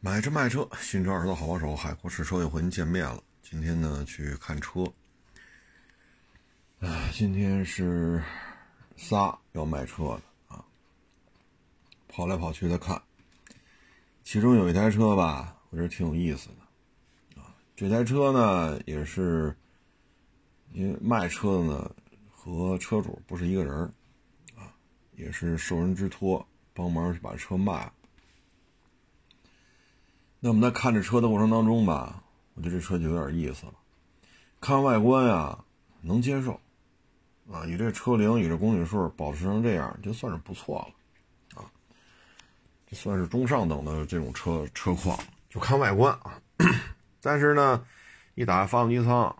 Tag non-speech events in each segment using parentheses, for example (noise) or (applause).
买车卖车，新车二手的好帮手，海阔试车又和您见面了。今天呢，去看车。啊，今天是仨要卖车的啊，跑来跑去的看。其中有一台车吧，我觉得挺有意思的啊。这台车呢，也是因为卖车的呢和车主不是一个人啊，也是受人之托帮忙把车卖了。那我们在看这车的过程当中吧，我觉得这车就有点意思了。看外观呀，能接受，啊，以这车龄、以这公里数保持成这样，就算是不错了，啊，这算是中上等的这种车车况。就看外观啊，(coughs) 但是呢，一打开发动机舱，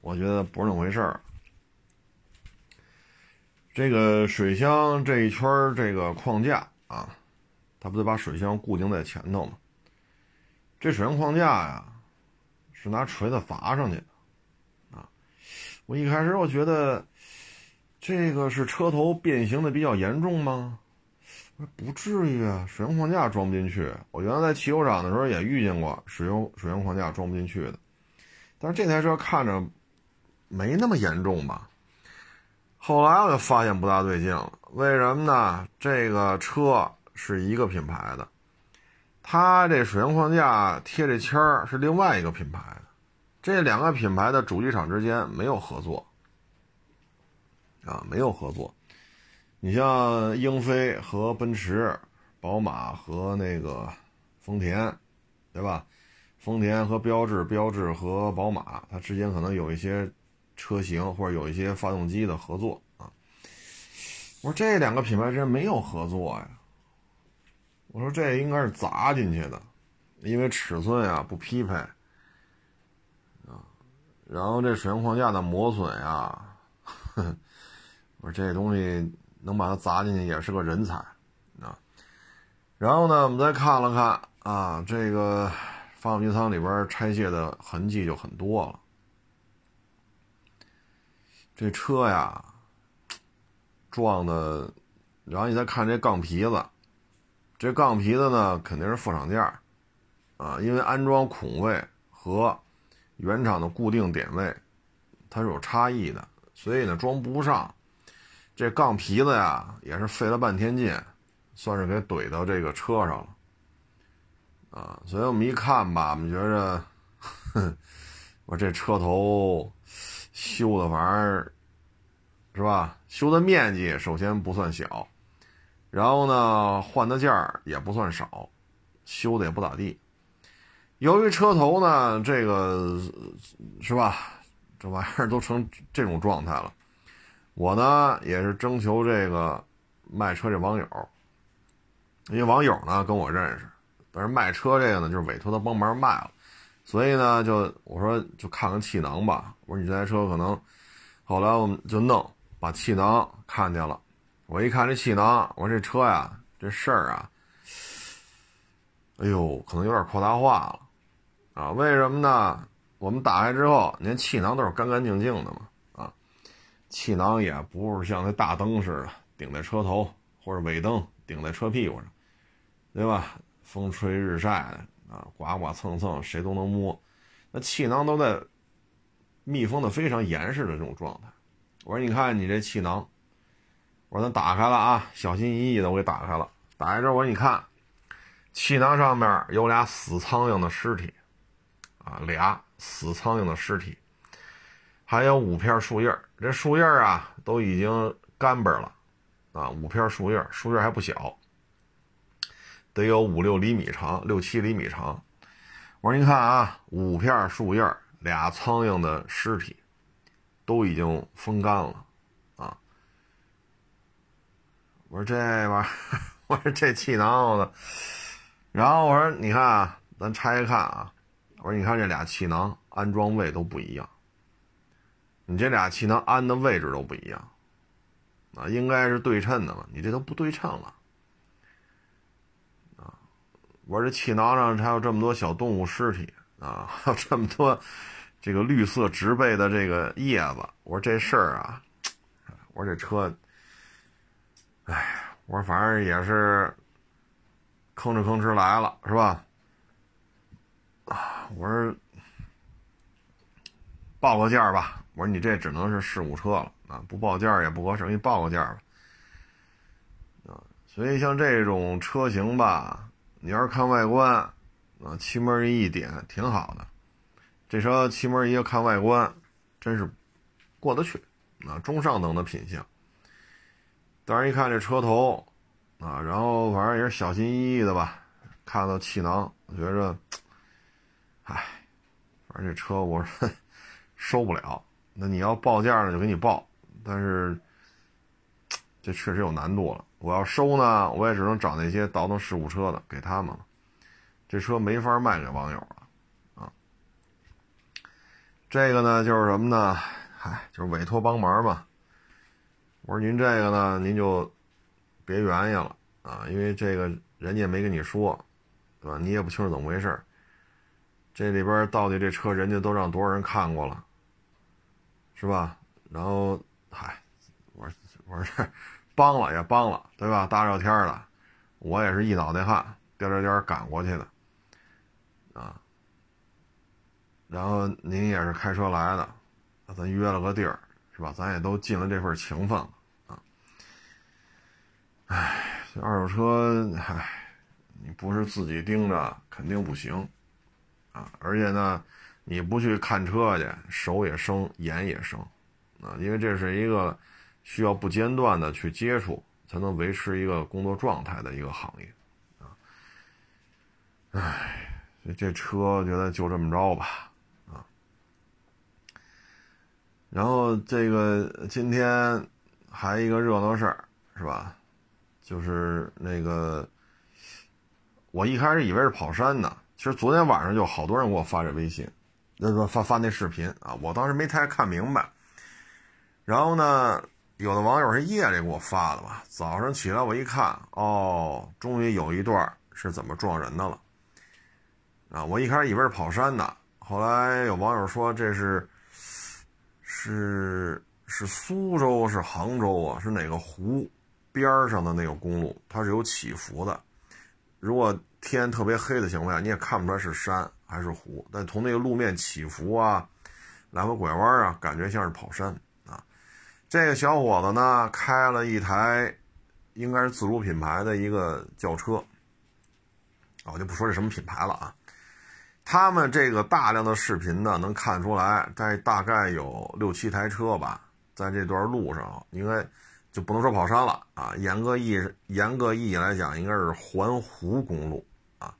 我觉得不是那么回事儿。这个水箱这一圈这个框架啊，它不得把水箱固定在前头吗？这水箱框架呀，是拿锤子砸上去的，啊！我一开始我觉得这个是车头变形的比较严重吗？不至于啊，水箱框架装不进去。我原来在汽修厂的时候也遇见过水箱水箱框架装不进去的，但是这台车看着没那么严重吧？后来我就发现不大对劲了，为什么呢？这个车是一个品牌的。它这水箱框架贴这签儿是另外一个品牌的，这两个品牌的主机厂之间没有合作，啊，没有合作。你像英菲和奔驰、宝马和那个丰田，对吧？丰田和标致，标致和宝马，它之间可能有一些车型或者有一些发动机的合作啊。我说这两个品牌之间没有合作呀。我说这应该是砸进去的，因为尺寸呀不匹配啊。然后这水箱框架的磨损呀，(laughs) 我说这东西能把它砸进去也是个人才啊。然后呢，我们再看了看啊，这个发动机舱里边拆卸的痕迹就很多了。这车呀撞的，然后你再看这钢皮子。这钢皮的呢，肯定是副厂件啊，因为安装孔位和原厂的固定点位它是有差异的，所以呢装不上。这钢皮子呀，也是费了半天劲，算是给怼到这个车上了啊。所以我们一看吧，我们觉着，我这车头修的玩意儿是吧？修的面积首先不算小。然后呢，换的件儿也不算少，修的也不咋地。由于车头呢，这个是吧，这玩意儿都成这种状态了。我呢也是征求这个卖车这网友，因为网友呢跟我认识，但是卖车这个呢就是委托他帮忙卖了，所以呢就我说就看看气囊吧。我说你这台车可能，后来我们就弄把气囊看见了。我一看这气囊，我说这车呀，这事儿啊，哎呦，可能有点扩大化了，啊，为什么呢？我们打开之后，连气囊都是干干净净的嘛，啊，气囊也不是像那大灯似的顶在车头或者尾灯顶在车屁股上，对吧？风吹日晒的啊，刮刮蹭蹭，谁都能摸。那气囊都在密封的非常严实的这种状态。我说，你看你这气囊。我说咱打开了啊，小心翼翼的我给打开了。打开之后我说你看，气囊上面有俩死苍蝇的尸体，啊，俩死苍蝇的尸体，还有五片树叶这树叶啊都已经干巴了，啊，五片树叶树叶还不小，得有五六厘米长，六七厘米长。我说你看啊，五片树叶俩苍蝇的尸体，都已经风干了。我说这玩意儿，(laughs) 我说这气囊子，然后我说你看啊，咱拆开看啊，我说你看这俩气囊安装位都不一样，你这俩气囊安的位置都不一样，啊，应该是对称的嘛，你这都不对称了，啊，我说这气囊上还有这么多小动物尸体啊，(laughs) 还有这么多这个绿色植被的这个叶子，我说这事儿啊，我说这车。哎，我说反正也是吭哧吭哧来了，是吧？啊，我说报个价吧。我说你这只能是事故车了啊，不报价也不合适，给你报个价吧。啊，所以像这种车型吧，你要是看外观啊，漆门一点挺好的。这车气门仪看外观，真是过得去啊，中上等的品相。当时一看这车头啊，然后反正也是小心翼翼的吧，看到气囊，我觉着，唉，反正这车我说收 (laughs) 不了。那你要报价呢，就给你报，但是这确实有难度了。我要收呢，我也只能找那些倒腾事故车的给他们了，这车没法卖给网友了。啊这个呢，就是什么呢？哎，就是委托帮忙嘛。我说您这个呢，您就别原因了啊，因为这个人家也没跟你说，对吧？你也不清楚怎么回事这里边到底这车人家都让多少人看过了，是吧？然后，嗨，我说我说这帮了也帮了，对吧？大热天的，我也是一脑袋汗颠颠颠赶过去的，啊。然后您也是开车来的，咱约了个地儿，是吧？咱也都尽了这份情分了。唉，这二手车，唉，你不是自己盯着，肯定不行啊。而且呢，你不去看车去，手也生，眼也生啊。因为这是一个需要不间断的去接触，才能维持一个工作状态的一个行业啊。唉，这车觉得就这么着吧啊。然后这个今天还一个热闹事儿是吧？就是那个我一开始以为是跑山呢，其实昨天晚上就好多人给我发这微信，那个发发那视频啊，我当时没太看明白。然后呢，有的网友是夜里给我发的吧，早上起来我一看，哦，终于有一段是怎么撞人的了啊！我一开始以为是跑山的，后来有网友说这是。是是苏州是杭州啊？是哪个湖边上的那个公路？它是有起伏的。如果天特别黑的情况下，你也看不出来是山还是湖。但从那个路面起伏啊，来回拐弯啊，感觉像是跑山啊。这个小伙子呢，开了一台应该是自主品牌的一个轿车啊，我就不说这什么品牌了啊。他们这个大量的视频呢，能看出来，在大概有六七台车吧，在这段路上，应该就不能说跑山了啊。严格意严格意义来讲，应该是环湖公路啊，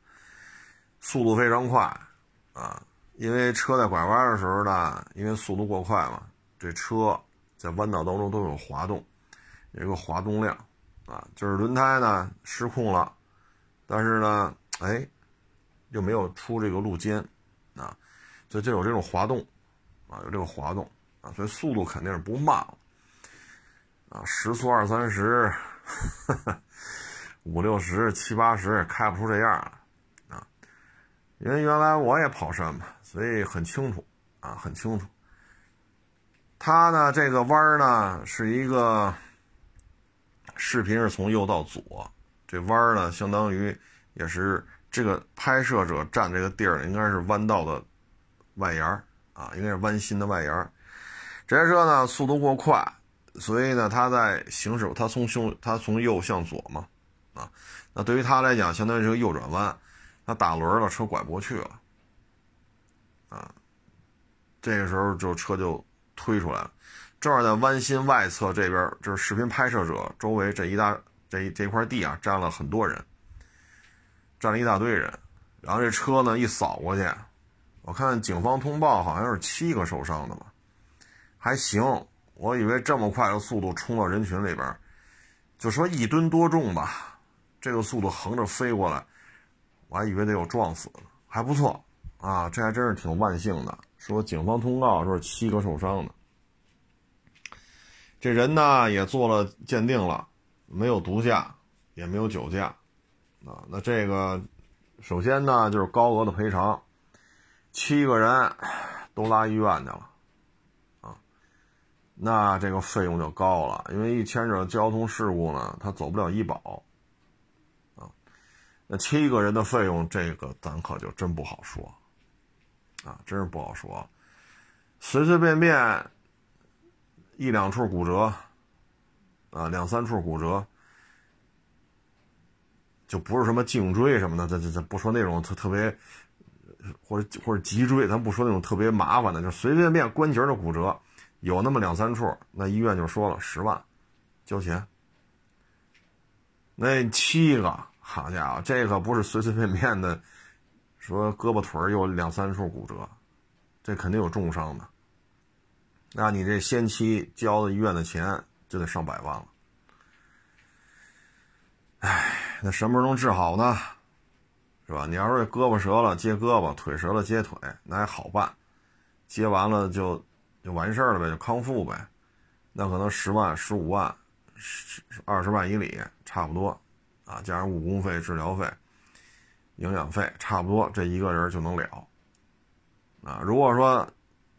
速度非常快啊。因为车在拐弯的时候呢，因为速度过快嘛，这车在弯道当中都有滑动，有一个滑动量啊，就是轮胎呢失控了，但是呢，哎。又没有出这个路肩，啊，所以就有这种滑动，啊，有这个滑动，啊，所以速度肯定是不慢了，啊，时速二三十，(laughs) 五六十、七八十开不出这样，啊，因为原来我也跑山嘛，所以很清楚，啊，很清楚。它呢，这个弯呢是一个视频是从右到左，这弯呢相当于也是。这个拍摄者站这个地儿应该是弯道的外沿啊，应该是弯心的外沿这台车呢速度过快，所以呢他在行驶，他从胸他从右向左嘛，啊，那对于他来讲，相当于是个右转弯，他打轮了，车拐不过去了，啊，这个时候就车就推出来了，正好在弯心外侧这边，就是视频拍摄者周围这一大这这块地啊，站了很多人。站了一大堆人，然后这车呢一扫过去，我看警方通报好像是七个受伤的吧，还行。我以为这么快的速度冲到人群里边，就说一吨多重吧，这个速度横着飞过来，我还以为得有撞死呢，还不错啊，这还真是挺万幸的。说警方通告说七个受伤的，这人呢也做了鉴定了，没有毒驾，也没有酒驾。啊，那这个首先呢，就是高额的赔偿，七个人都拉医院去了，那这个费用就高了，因为一牵扯交通事故呢，他走不了医保，啊，那七个人的费用，这个咱可就真不好说，啊，真是不好说。随随便便一两处骨折，啊，两三处骨折，就不是什么颈椎什么的，这这这不说那种特特别，或者或者脊椎，咱不说那种特别麻烦的，就随随便便关节的骨折，有那么两三处，那医院就说了十万，交钱。那七个，好家伙，这可不是随随便便的，说胳膊腿有两三处骨折。这肯定有重伤的，那你这先期交的医院的钱就得上百万了。哎，那什么时候能治好呢？是吧？你要是胳膊折了接胳膊，腿折了接腿，那还好办，接完了就就完事儿了呗，就康复呗。那可能十万、十五万、十二十万以里差不多啊，加上误工费、治疗费、营养费，差不多这一个人就能了。啊，如果说，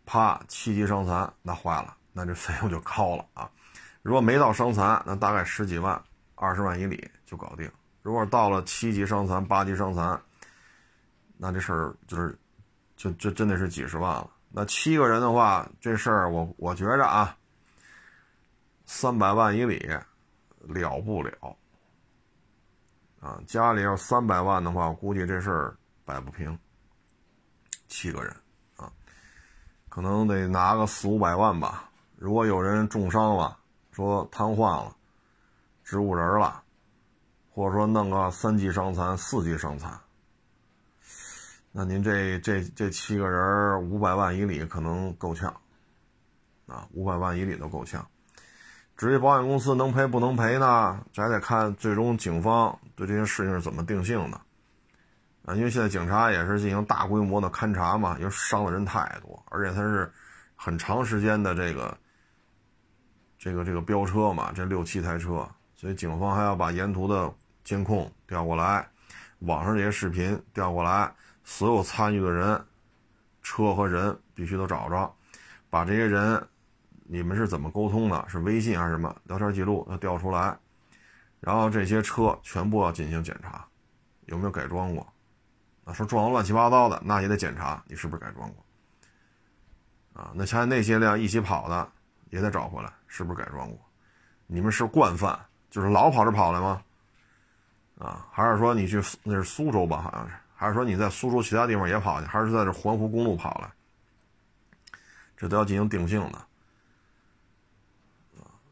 啪，七级伤残，那坏了，那这费用就高了啊。如果没到伤残，那大概十几万、二十万以里就搞定。如果到了七级伤残、八级伤残，那这事儿就是，就就真的是几十万了。那七个人的话，这事儿我我觉着啊，三百万以里了不了。啊，家里要三百万的话，我估计这事儿摆不平。七个人啊。可能得拿个四五百万吧。如果有人重伤了，说瘫痪了、植物人了，或者说弄个三级伤残、四级伤残，那您这这这七个人五百万以里可能够呛啊，五百万以里都够呛。至于保险公司能赔不能赔呢？这还得看最终警方对这些事情是怎么定性的。啊，因为现在警察也是进行大规模的勘查嘛，因为伤的人太多，而且他是很长时间的这个这个这个飙车嘛，这六七台车，所以警方还要把沿途的监控调过来，网上这些视频调过来，所有参与的人，车和人必须都找着，把这些人你们是怎么沟通的，是微信还是什么聊天记录要调出来，然后这些车全部要进行检查，有没有改装过。啊，说撞的乱七八糟的，那也得检查你是不是改装过。啊，那像那些辆一起跑的，也得找回来，是不是改装过？你们是惯犯，就是老跑着跑来吗？啊，还是说你去那是苏州吧？好像是，还是说你在苏州其他地方也跑去，还是在这环湖公路跑来？这都要进行定性的。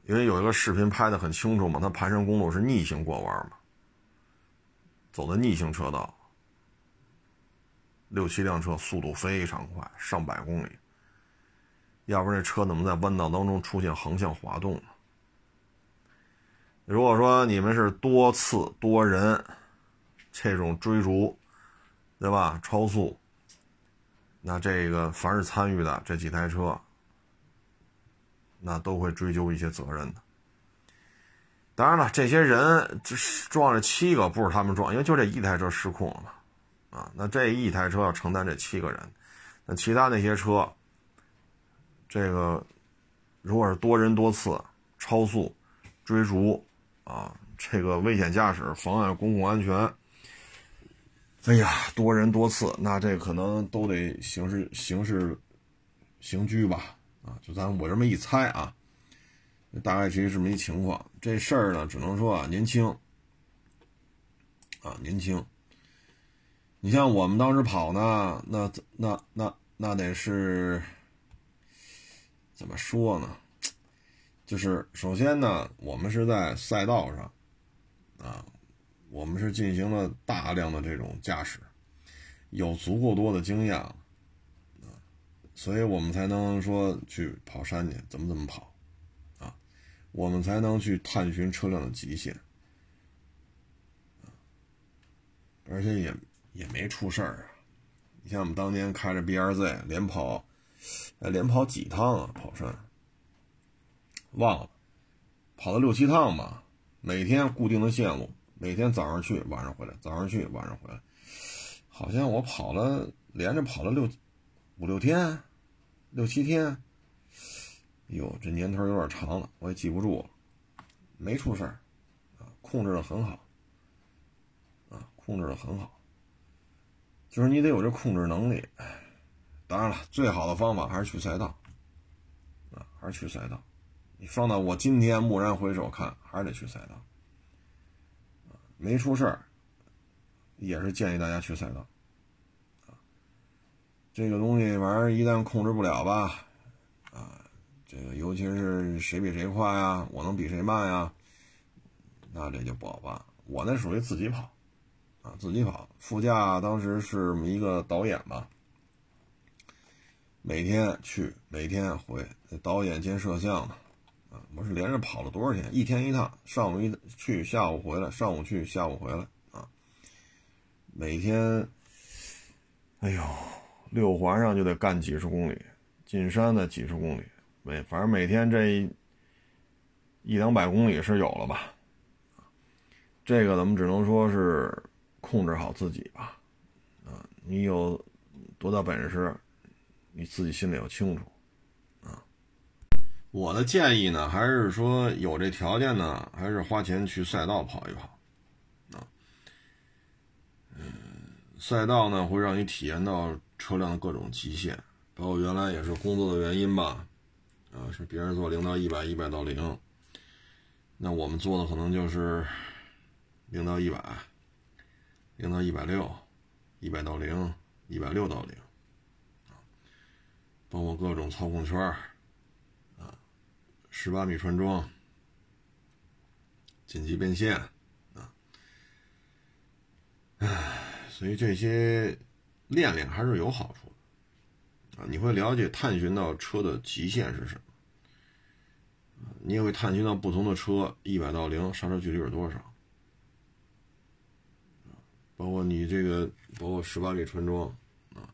因为有一个视频拍的很清楚嘛，它盘山公路是逆行过弯嘛，走的逆行车道。六七辆车速度非常快，上百公里。要不然这车怎么在弯道当中出现横向滑动呢？如果说你们是多次多人这种追逐，对吧？超速，那这个凡是参与的这几台车，那都会追究一些责任的。当然了，这些人这撞了七个，不是他们撞，因为就这一台车失控了嘛。啊，那这一台车要承担这七个人，那其他那些车，这个如果是多人多次超速、追逐啊，这个危险驾驶、妨碍公共安全，哎呀，多人多次，那这可能都得刑事刑事刑拘吧？啊，就咱我这么一猜啊，大概其实这么一情况。这事儿呢，只能说啊，年轻啊，年轻。你像我们当时跑呢，那那那那得是怎么说呢？就是首先呢，我们是在赛道上啊，我们是进行了大量的这种驾驶，有足够多的经验啊，所以我们才能说去跑山去，怎么怎么跑啊，我们才能去探寻车辆的极限而且也。也没出事儿啊！你像我们当年开着 B R Z 连跑，连跑几趟啊？跑山忘了，跑了六七趟吧。每天固定的线路，每天早上去，晚上回来，早上去，晚上回来。好像我跑了，连着跑了六五六天，六七天。哟，这年头有点长了，我也记不住了。没出事儿啊，控制的很好啊，控制的很好。就是你得有这控制能力，当然了，最好的方法还是去赛道，啊，还是去赛道。你放到我今天蓦然回首看，还是得去赛道。没出事儿，也是建议大家去赛道。这个东西玩意儿一旦控制不了吧，啊，这个尤其是谁比谁快呀，我能比谁慢呀，那这就不好办。我那属于自己跑，啊，自己跑，副驾当时是一个导演吧，每天去，每天回，导演兼摄像。啊，我是连着跑了多少天？一天一趟，上午一去，下午回来，上午去，下午回来啊。每天，哎呦，六环上就得干几十公里，进山的几十公里，每反正每天这一两百公里是有了吧？这个咱们只能说是控制好自己吧。啊，你有多大本事，你自己心里要清楚。我的建议呢，还是说有这条件呢，还是花钱去赛道跑一跑，啊，嗯，赛道呢会让你体验到车辆的各种极限，包括原来也是工作的原因吧，啊，是别人做零到一百，一百到零，那我们做的可能就是零到一百，零到一百六，一百到零，一百六到零，包括各种操控圈。十八米穿桩，紧急变线，啊，唉，所以这些练练还是有好处的，啊，你会了解、探寻到车的极限是什么，你也会探寻到不同的车一百到零刹车距离是多少，包括你这个，包括十八米穿桩，啊，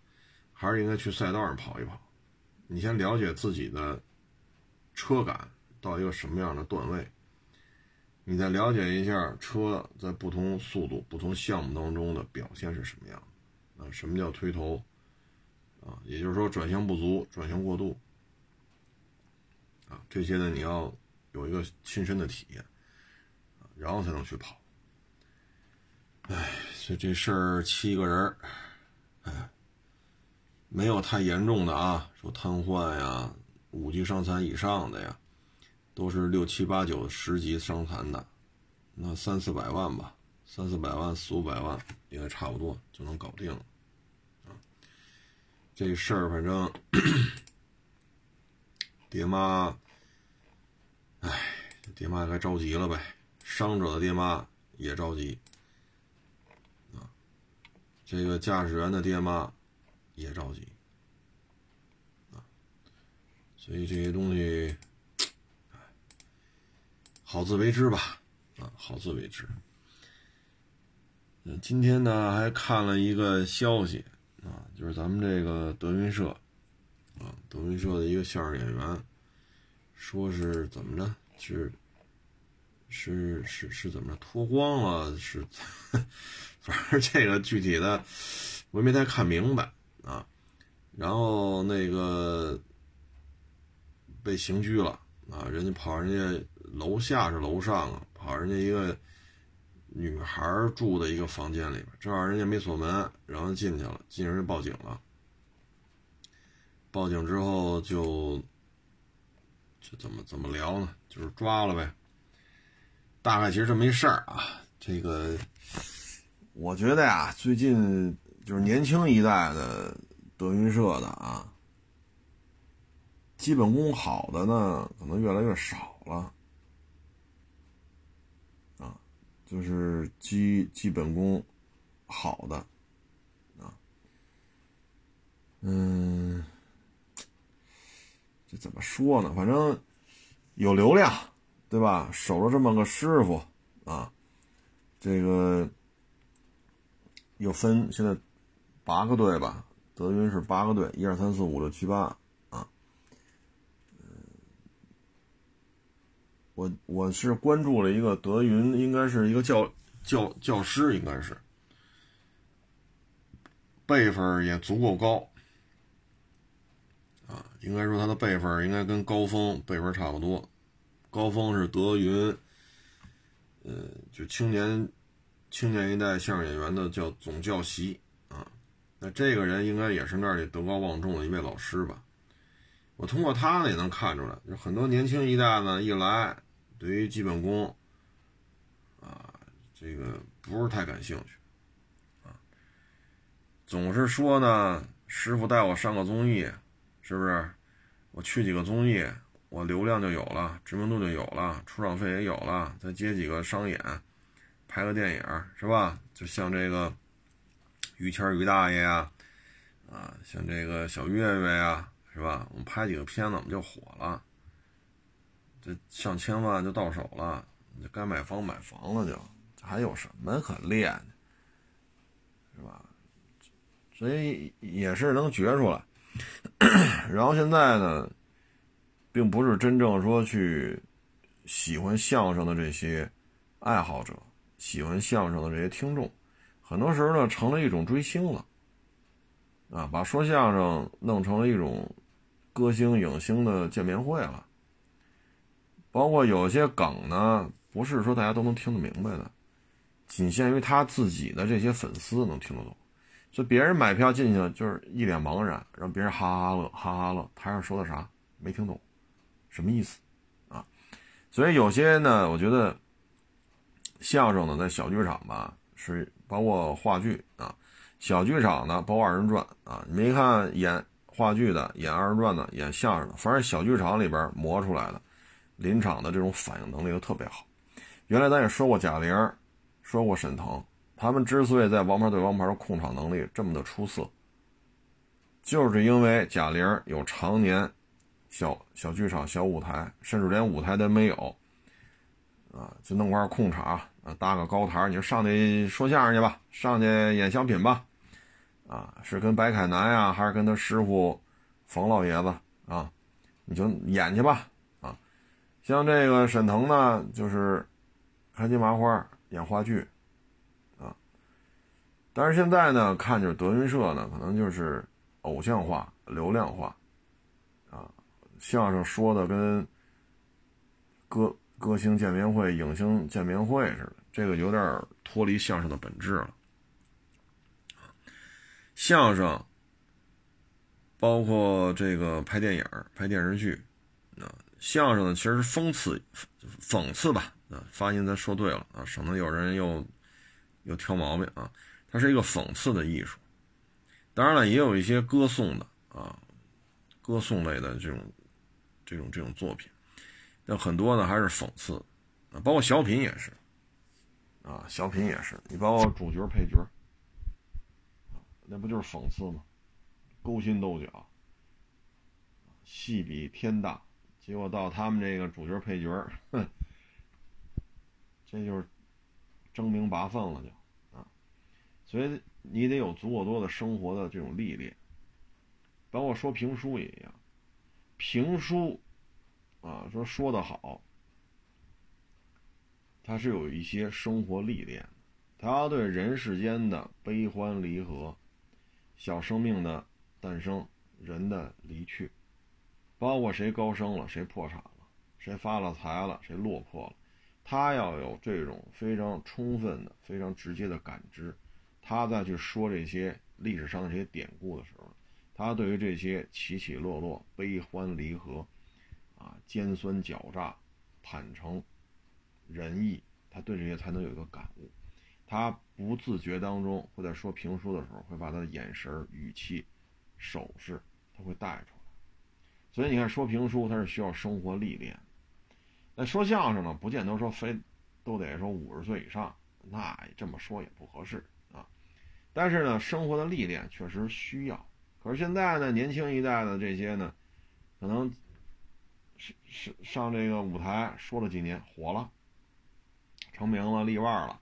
还是应该去赛道上跑一跑，你先了解自己的。车感到一个什么样的段位，你再了解一下车在不同速度、不同项目当中的表现是什么样啊？什么叫推头啊？也就是说转向不足、转向过度啊？这些呢，你要有一个亲身的体验，然后才能去跑。哎，所以这事儿七个人哎，没有太严重的啊，说瘫痪呀。五级伤残以上的呀，都是六七八九十级伤残的，那三四百万吧，三四百万四五百万应该差不多就能搞定了啊。这事儿反正爹妈，哎，爹妈该着急了呗，伤者的爹妈也着急啊，这个驾驶员的爹妈也着急。啊所以这些东西，好自为之吧，啊，好自为之。嗯，今天呢还看了一个消息啊，就是咱们这个德云社，啊，德云社的一个相声演员，说是怎么着，是是是是怎么着脱光了，是，(laughs) 反正这个具体的我也没太看明白啊。然后那个。被刑拘了啊！人家跑人家楼下是楼上啊，跑人家一个女孩住的一个房间里边，正好人家没锁门，然后进去了，进人就报警了。报警之后就就怎么怎么聊呢？就是抓了呗。大概其实这么一事儿啊。这个我觉得呀，最近就是年轻一代的德云社的啊。基本功好的呢，可能越来越少了，啊，就是基基本功好的，啊，嗯，这怎么说呢？反正有流量，对吧？守着这么个师傅，啊，这个又分现在八个队吧，德云是八个队，一二三四五六七八。我我是关注了一个德云，应该是一个教教教师，应该是辈分也足够高啊，应该说他的辈分应该跟高峰辈分差不多。高峰是德云，呃，就青年青年一代相声演员的叫总教习啊，那这个人应该也是那里德高望重的一位老师吧？我通过他呢也能看出来，就很多年轻一代呢一来，对于基本功啊，这个不是太感兴趣啊，总是说呢，师傅带我上个综艺，是不是？我去几个综艺，我流量就有了，知名度就有了，出场费也有了，再接几个商演，拍个电影，是吧？就像这个于谦于大爷呀，啊，像这个小岳岳呀。是吧？我们拍几个片子，我们就火了，这上千万就到手了，就该买房买房了，就还有什么可练的，是吧？所以也是能觉出来。(coughs) 然后现在呢，并不是真正说去喜欢相声的这些爱好者，喜欢相声的这些听众，很多时候呢，成了一种追星了，啊，把说相声弄成了一种。歌星、影星的见面会了，包括有些梗呢，不是说大家都能听得明白的，仅限于他自己的这些粉丝能听得懂。所以别人买票进去了，就是一脸茫然，让别人哈哈乐，哈哈乐。台上说的啥没听懂，什么意思啊？所以有些呢，我觉得相声呢，在小剧场吧，是包括话剧啊，小剧场呢，包括二人转啊，你没看演。话剧的、演二人转的、演相声的，反正小剧场里边磨出来的，临场的这种反应能力都特别好。原来咱也说过贾玲，说过沈腾，他们之所以在《王牌对王牌》的控场能力这么的出色，就是因为贾玲有常年小小剧场、小舞台，甚至连舞台都没有，啊，就弄块空场，搭个高台，你就上去说相声去吧，上去演小品吧。啊，是跟白凯南呀，还是跟他师傅冯老爷子啊？你就演去吧，像这个沈腾呢，就是开心麻花演话剧，啊，但是现在呢，看就是德云社呢，可能就是偶像化、流量化，啊，相声说的跟歌歌星见面会、影星见面会似的，这个有点脱离相声的本质了。相声，包括这个拍电影、拍电视剧，啊，相声呢其实是讽刺、讽刺吧，啊，发音咱说对了啊，省得有人又又挑毛病啊。它是一个讽刺的艺术，当然了，也有一些歌颂的啊，歌颂类的这种这种这种作品，但很多呢还是讽刺，啊，包括小品也是，啊，小品也是，你包括主角、配角。那不就是讽刺吗？勾心斗角，戏比天大，结果到他们这个主角配角，哼，这就是争名拔粪了，就啊，所以你得有足够多的生活的这种历练，包括说评书也一样，评书啊，说说的好，它是有一些生活历练，它对人世间的悲欢离合。小生命的诞生，人的离去，包括谁高升了，谁破产了，谁发了财了，谁落魄了，他要有这种非常充分的、非常直接的感知，他再去说这些历史上的这些典故的时候，他对于这些起起落落、悲欢离合，啊，尖酸狡诈、坦诚、仁义，他对这些才能有一个感悟。他不自觉当中会在说评书的时候，会把他的眼神、语气、手势，他会带出来。所以你看，说评书他是需要生活历练。那说相声呢，不见得说非都得说五十岁以上，那这么说也不合适啊。但是呢，生活的历练确实需要。可是现在呢，年轻一代的这些呢，可能是是上这个舞台说了几年，火了，成名了，立腕了。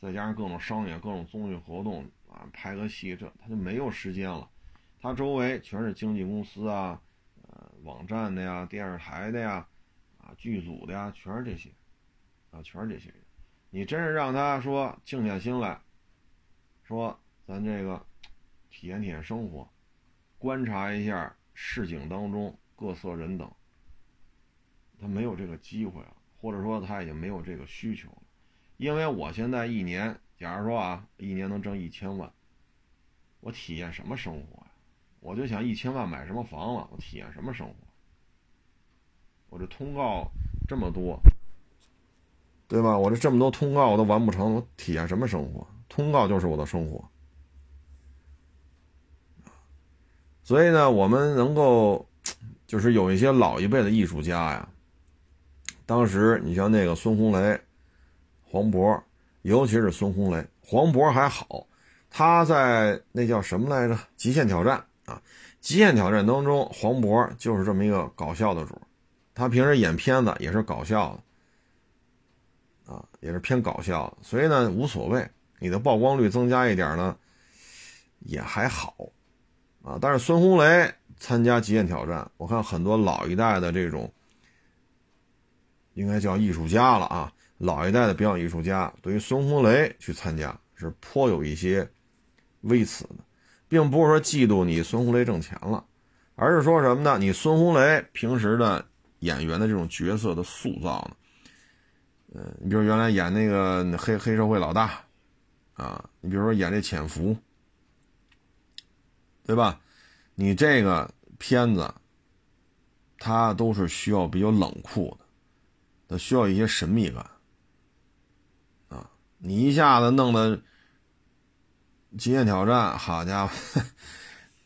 再加上各种商业、各种综艺活动啊，拍个戏，这他就没有时间了。他周围全是经纪公司啊，网站的呀，电视台的呀，啊，剧组的呀，全是这些，啊，全是这些人。你真是让他说静下心来，说咱这个体验体验生活，观察一下市井当中各色人等，他没有这个机会了，或者说他已经没有这个需求了。因为我现在一年，假如说啊，一年能挣一千万，我体验什么生活呀？我就想一千万买什么房了？我体验什么生活？我这通告这么多，对吧？我这这么多通告我都完不成，我体验什么生活？通告就是我的生活。所以呢，我们能够，就是有一些老一辈的艺术家呀。当时你像那个孙红雷、黄渤，尤其是孙红雷，黄渤还好，他在那叫什么来着，《极限挑战》啊，《极限挑战》当中，黄渤就是这么一个搞笑的主，他平时演片子也是搞笑的，啊，也是偏搞笑，所以呢无所谓，你的曝光率增加一点呢，也还好。啊！但是孙红雷参加极限挑战，我看很多老一代的这种，应该叫艺术家了啊，老一代的表演艺术家对于孙红雷去参加是颇有一些微词的，并不是说嫉妒你孙红雷挣钱了，而是说什么呢？你孙红雷平时的演员的这种角色的塑造呢？嗯，你比如原来演那个黑黑社会老大，啊，你比如说演这潜伏。对吧？你这个片子，它都是需要比较冷酷的，它需要一些神秘感啊！你一下子弄的极限挑战，好家伙，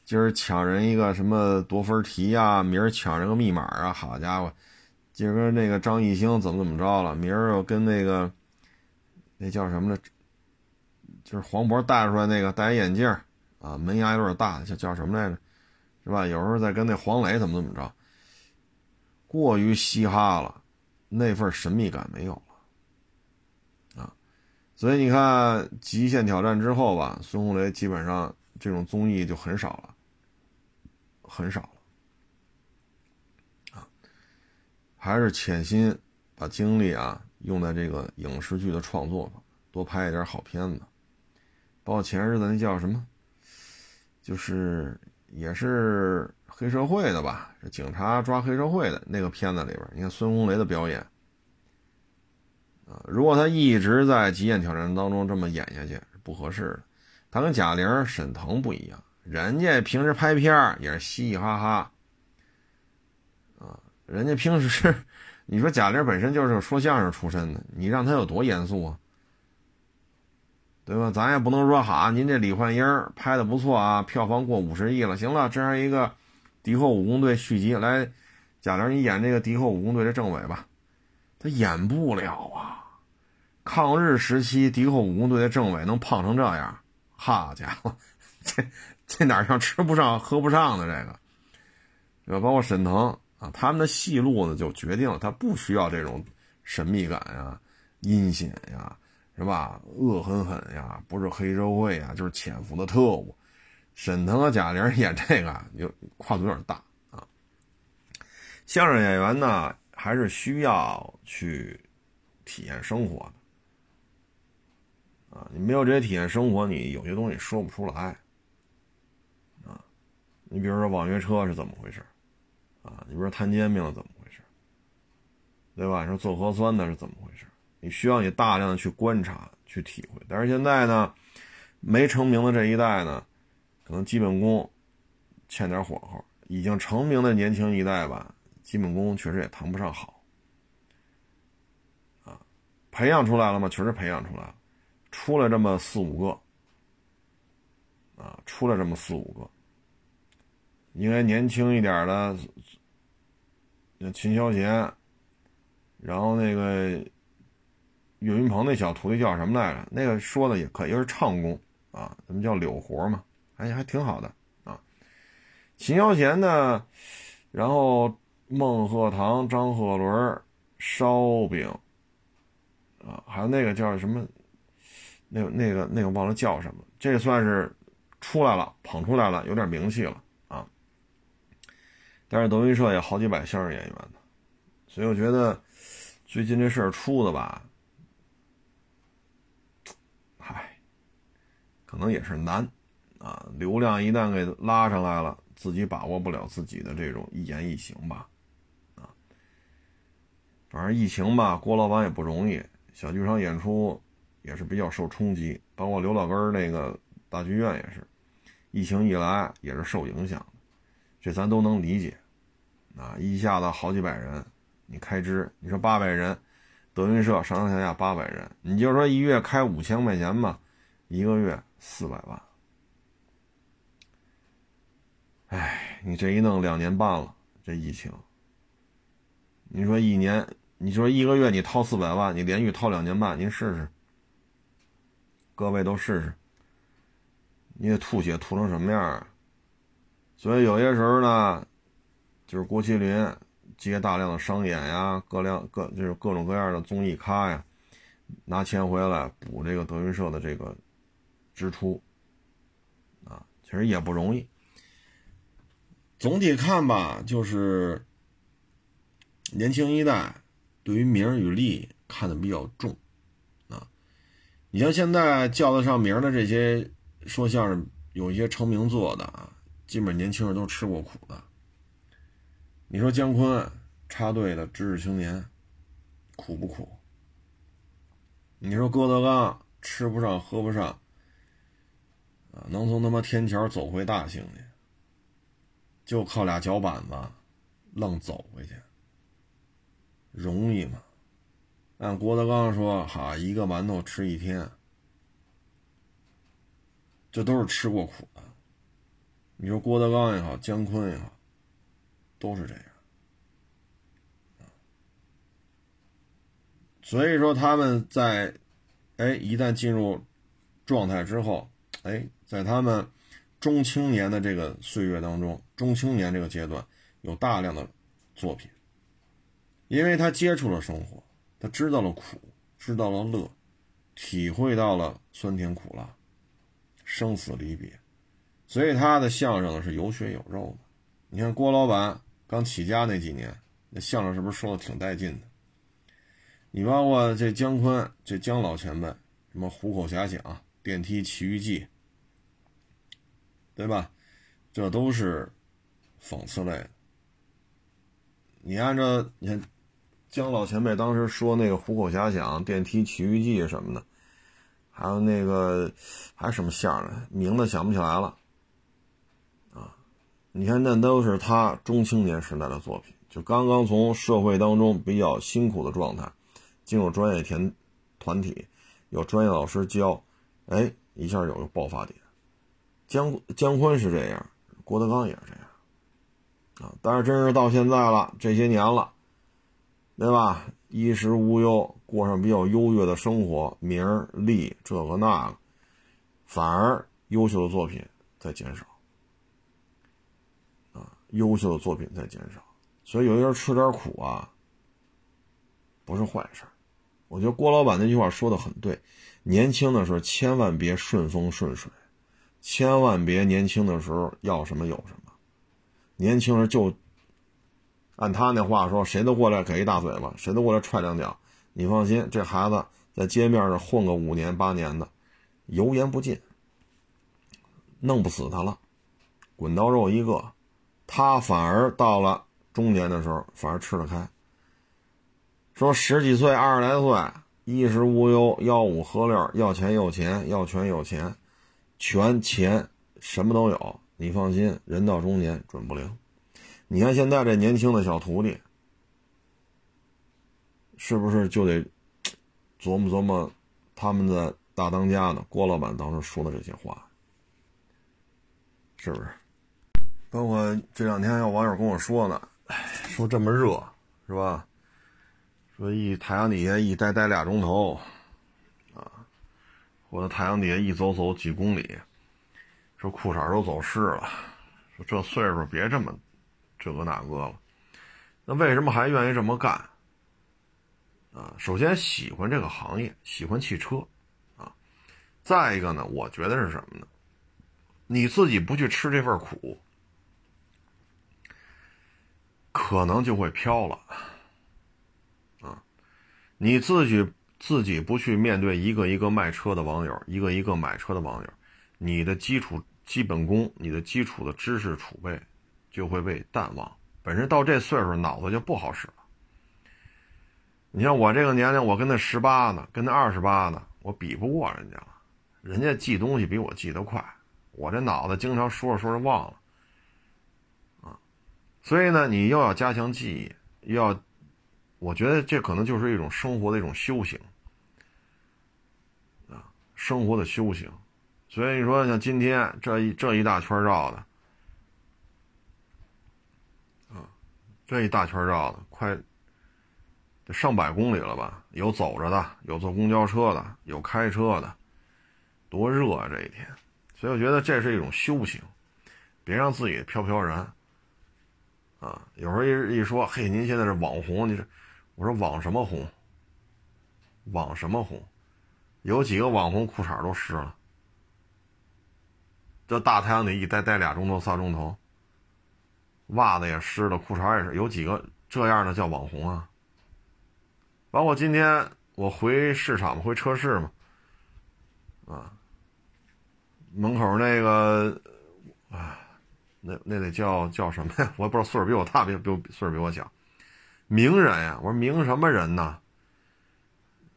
今儿抢人一个什么夺分题呀，明儿抢人个密码啊，好家伙，今儿跟那个张艺兴怎么怎么着了，明儿又跟那个那叫什么了，就是黄渤带出来那个戴眼镜啊，门牙有点大，叫叫什么来着？是吧？有时候再跟那黄磊怎么怎么着，过于嘻哈了，那份神秘感没有。所以你看《极限挑战》之后吧，孙红雷基本上这种综艺就很少了，很少了啊。还是潜心把精力啊用在这个影视剧的创作上，多拍一点好片子。包括前日子那叫什么？就是也是黑社会的吧，是警察抓黑社会的那个片子里边，你看孙红雷的表演如果他一直在极限挑战当中这么演下去不合适的。他跟贾玲、沈腾不一样，人家平时拍片也是嘻嘻哈哈啊，人家平时你说贾玲本身就是说相声出身的，你让他有多严肃啊？对吧？咱也不能说哈，您这李焕英拍的不错啊，票房过五十亿了。行了，这样一个《敌后武工队》续集，来，贾玲你演这个《敌后武工队》的政委吧，他演不了啊。抗日时期《敌后武工队》的政委能胖成这样，好家伙，(laughs) 这这哪像吃不上喝不上的这个，对吧？包括沈腾啊，他们的戏路呢就决定了他不需要这种神秘感呀、阴险呀。是吧？恶狠狠呀，不是黑社会呀，就是潜伏的特务。沈腾和贾玲演这个，就跨度有点大啊。相声演员呢，还是需要去体验生活的啊。你没有这些体验生活，你有些东西说不出来啊。你比如说网约车是怎么回事啊？你比如说摊煎饼怎么回事对吧？你说做核酸的是怎么回事你需要你大量的去观察、去体会，但是现在呢，没成名的这一代呢，可能基本功欠点火候；已经成名的年轻一代吧，基本功确实也谈不上好。啊，培养出来了吗？确实培养出来了，出来这么四五个，啊，出来这么四五个，应该年轻一点的，像秦霄贤，然后那个。岳云鹏那小徒弟叫什么来着？那个说的也可以，是唱功啊，咱们叫柳活嘛，哎，还挺好的啊。秦霄贤呢，然后孟鹤堂、张鹤伦、烧饼啊，还有那个叫什么，那那个那个忘了叫什么，这算是出来了，捧出来了，有点名气了啊。但是德云社也好几百相声演员呢，所以我觉得最近这事儿出的吧。可能也是难，啊，流量一旦给拉上来了，自己把握不了自己的这种一言一行吧，啊，反正疫情吧，郭老板也不容易，小剧场演出也是比较受冲击，包括刘老根那个大剧院也是，疫情一来也是受影响，这咱都能理解。啊，一下子好几百人，你开支，你说八百人，德云社上上下下八百人，你就说一月开五千块钱吧，一个月四百万。哎，你这一弄两年半了，这疫情，你说一年，你说一个月你掏四百万，你连续掏两年半，您试试，各位都试试，你得吐血吐成什么样啊？所以有些时候呢。就是郭麒麟接大量的商演呀，各量各就是各种各样的综艺咖呀，拿钱回来补这个德云社的这个支出啊，其实也不容易。总体看吧，就是年轻一代对于名与利看的比较重。你像现在叫得上名的这些说相声有一些成名作的啊，基本年轻人都吃过苦的。你说姜昆插队的知识青年，苦不苦？你说郭德纲吃不上喝不上，啊，能从他妈天桥走回大兴去，就靠俩脚板子，愣走回去，容易吗？按郭德纲说，哈，一个馒头吃一天，这都是吃过苦的。你说郭德纲也好，姜昆也好。都是这样，所以说他们在，哎，一旦进入状态之后，哎，在他们中青年的这个岁月当中，中青年这个阶段有大量的作品，因为他接触了生活，他知道了苦，知道了乐，体会到了酸甜苦辣，生死离别，所以他的相声是有血有肉的。你看郭老板。刚起家那几年，那相声是不是说的挺带劲的？你包括这姜昆，这姜老前辈，什么《虎口遐想》《电梯奇遇记》，对吧？这都是讽刺类的。你按照你看，姜老前辈当时说那个《虎口遐想》《电梯奇遇记》什么的，还有那个还什么相声，名字想不起来了。啊你看，那都是他中青年时代的作品，就刚刚从社会当中比较辛苦的状态，进入专业田团体，有专业老师教，哎，一下有个爆发点。姜姜昆是这样，郭德纲也是这样，啊，但是真是到现在了，这些年了，对吧？衣食无忧，过上比较优越的生活，名利这个那个，反而优秀的作品在减少啊。优秀的作品在减少，所以有些人吃点苦啊，不是坏事。我觉得郭老板那句话说的很对，年轻的时候千万别顺风顺水，千万别年轻的时候要什么有什么。年轻人就按他那话说，谁都过来给一大嘴巴，谁都过来踹两脚。你放心，这孩子在街面上混个五年八年的，油盐不进，弄不死他了，滚刀肉一个。他反而到了中年的时候，反而吃得开。说十几岁、二十来岁，衣食无忧，吆五喝六，要钱有钱，要权有钱，权钱什么都有。你放心，人到中年准不灵。你看现在这年轻的小徒弟，是不是就得琢磨琢磨他们的大当家的郭老板当时说的这些话，是不是？包括这两天有网友跟我说呢，说这么热，是吧？说一太阳底下一待待俩钟头，啊，或者太阳底下一走走几公里，说裤衩都走湿了，说这岁数别这么这个那个了。那为什么还愿意这么干？啊，首先喜欢这个行业，喜欢汽车，啊，再一个呢，我觉得是什么呢？你自己不去吃这份苦。可能就会飘了，啊！你自己自己不去面对一个一个卖车的网友，一个一个买车的网友，你的基础基本功，你的基础的知识储备就会被淡忘。本身到这岁数，脑子就不好使了。你像我这个年龄，我跟那十八呢，跟那二十八呢，我比不过人家了。人家记东西比我记得快，我这脑子经常说着说着忘了，啊，所以呢，你又要加强记忆，又要，我觉得这可能就是一种生活的一种修行，啊，生活的修行。所以你说像今天这一这一大圈绕的，这一大圈绕的快得上百公里了吧？有走着的，有坐公交车的，有开车的。多热啊！这一天，所以我觉得这是一种修行，别让自己飘飘然。啊，有时候一一说，嘿，您现在是网红，你这，我说网什么红？网什么红？有几个网红裤衩都湿了，这大太阳里一待待俩钟头仨钟头，袜子也湿了，裤衩也是，有几个这样的叫网红啊？包括今天我回市场，回车市嘛，啊。门口那个，啊，那那得叫叫什么呀？(laughs) 我也不知道，岁数比我大，比比岁数比我小。名人呀，我说名什么人呢？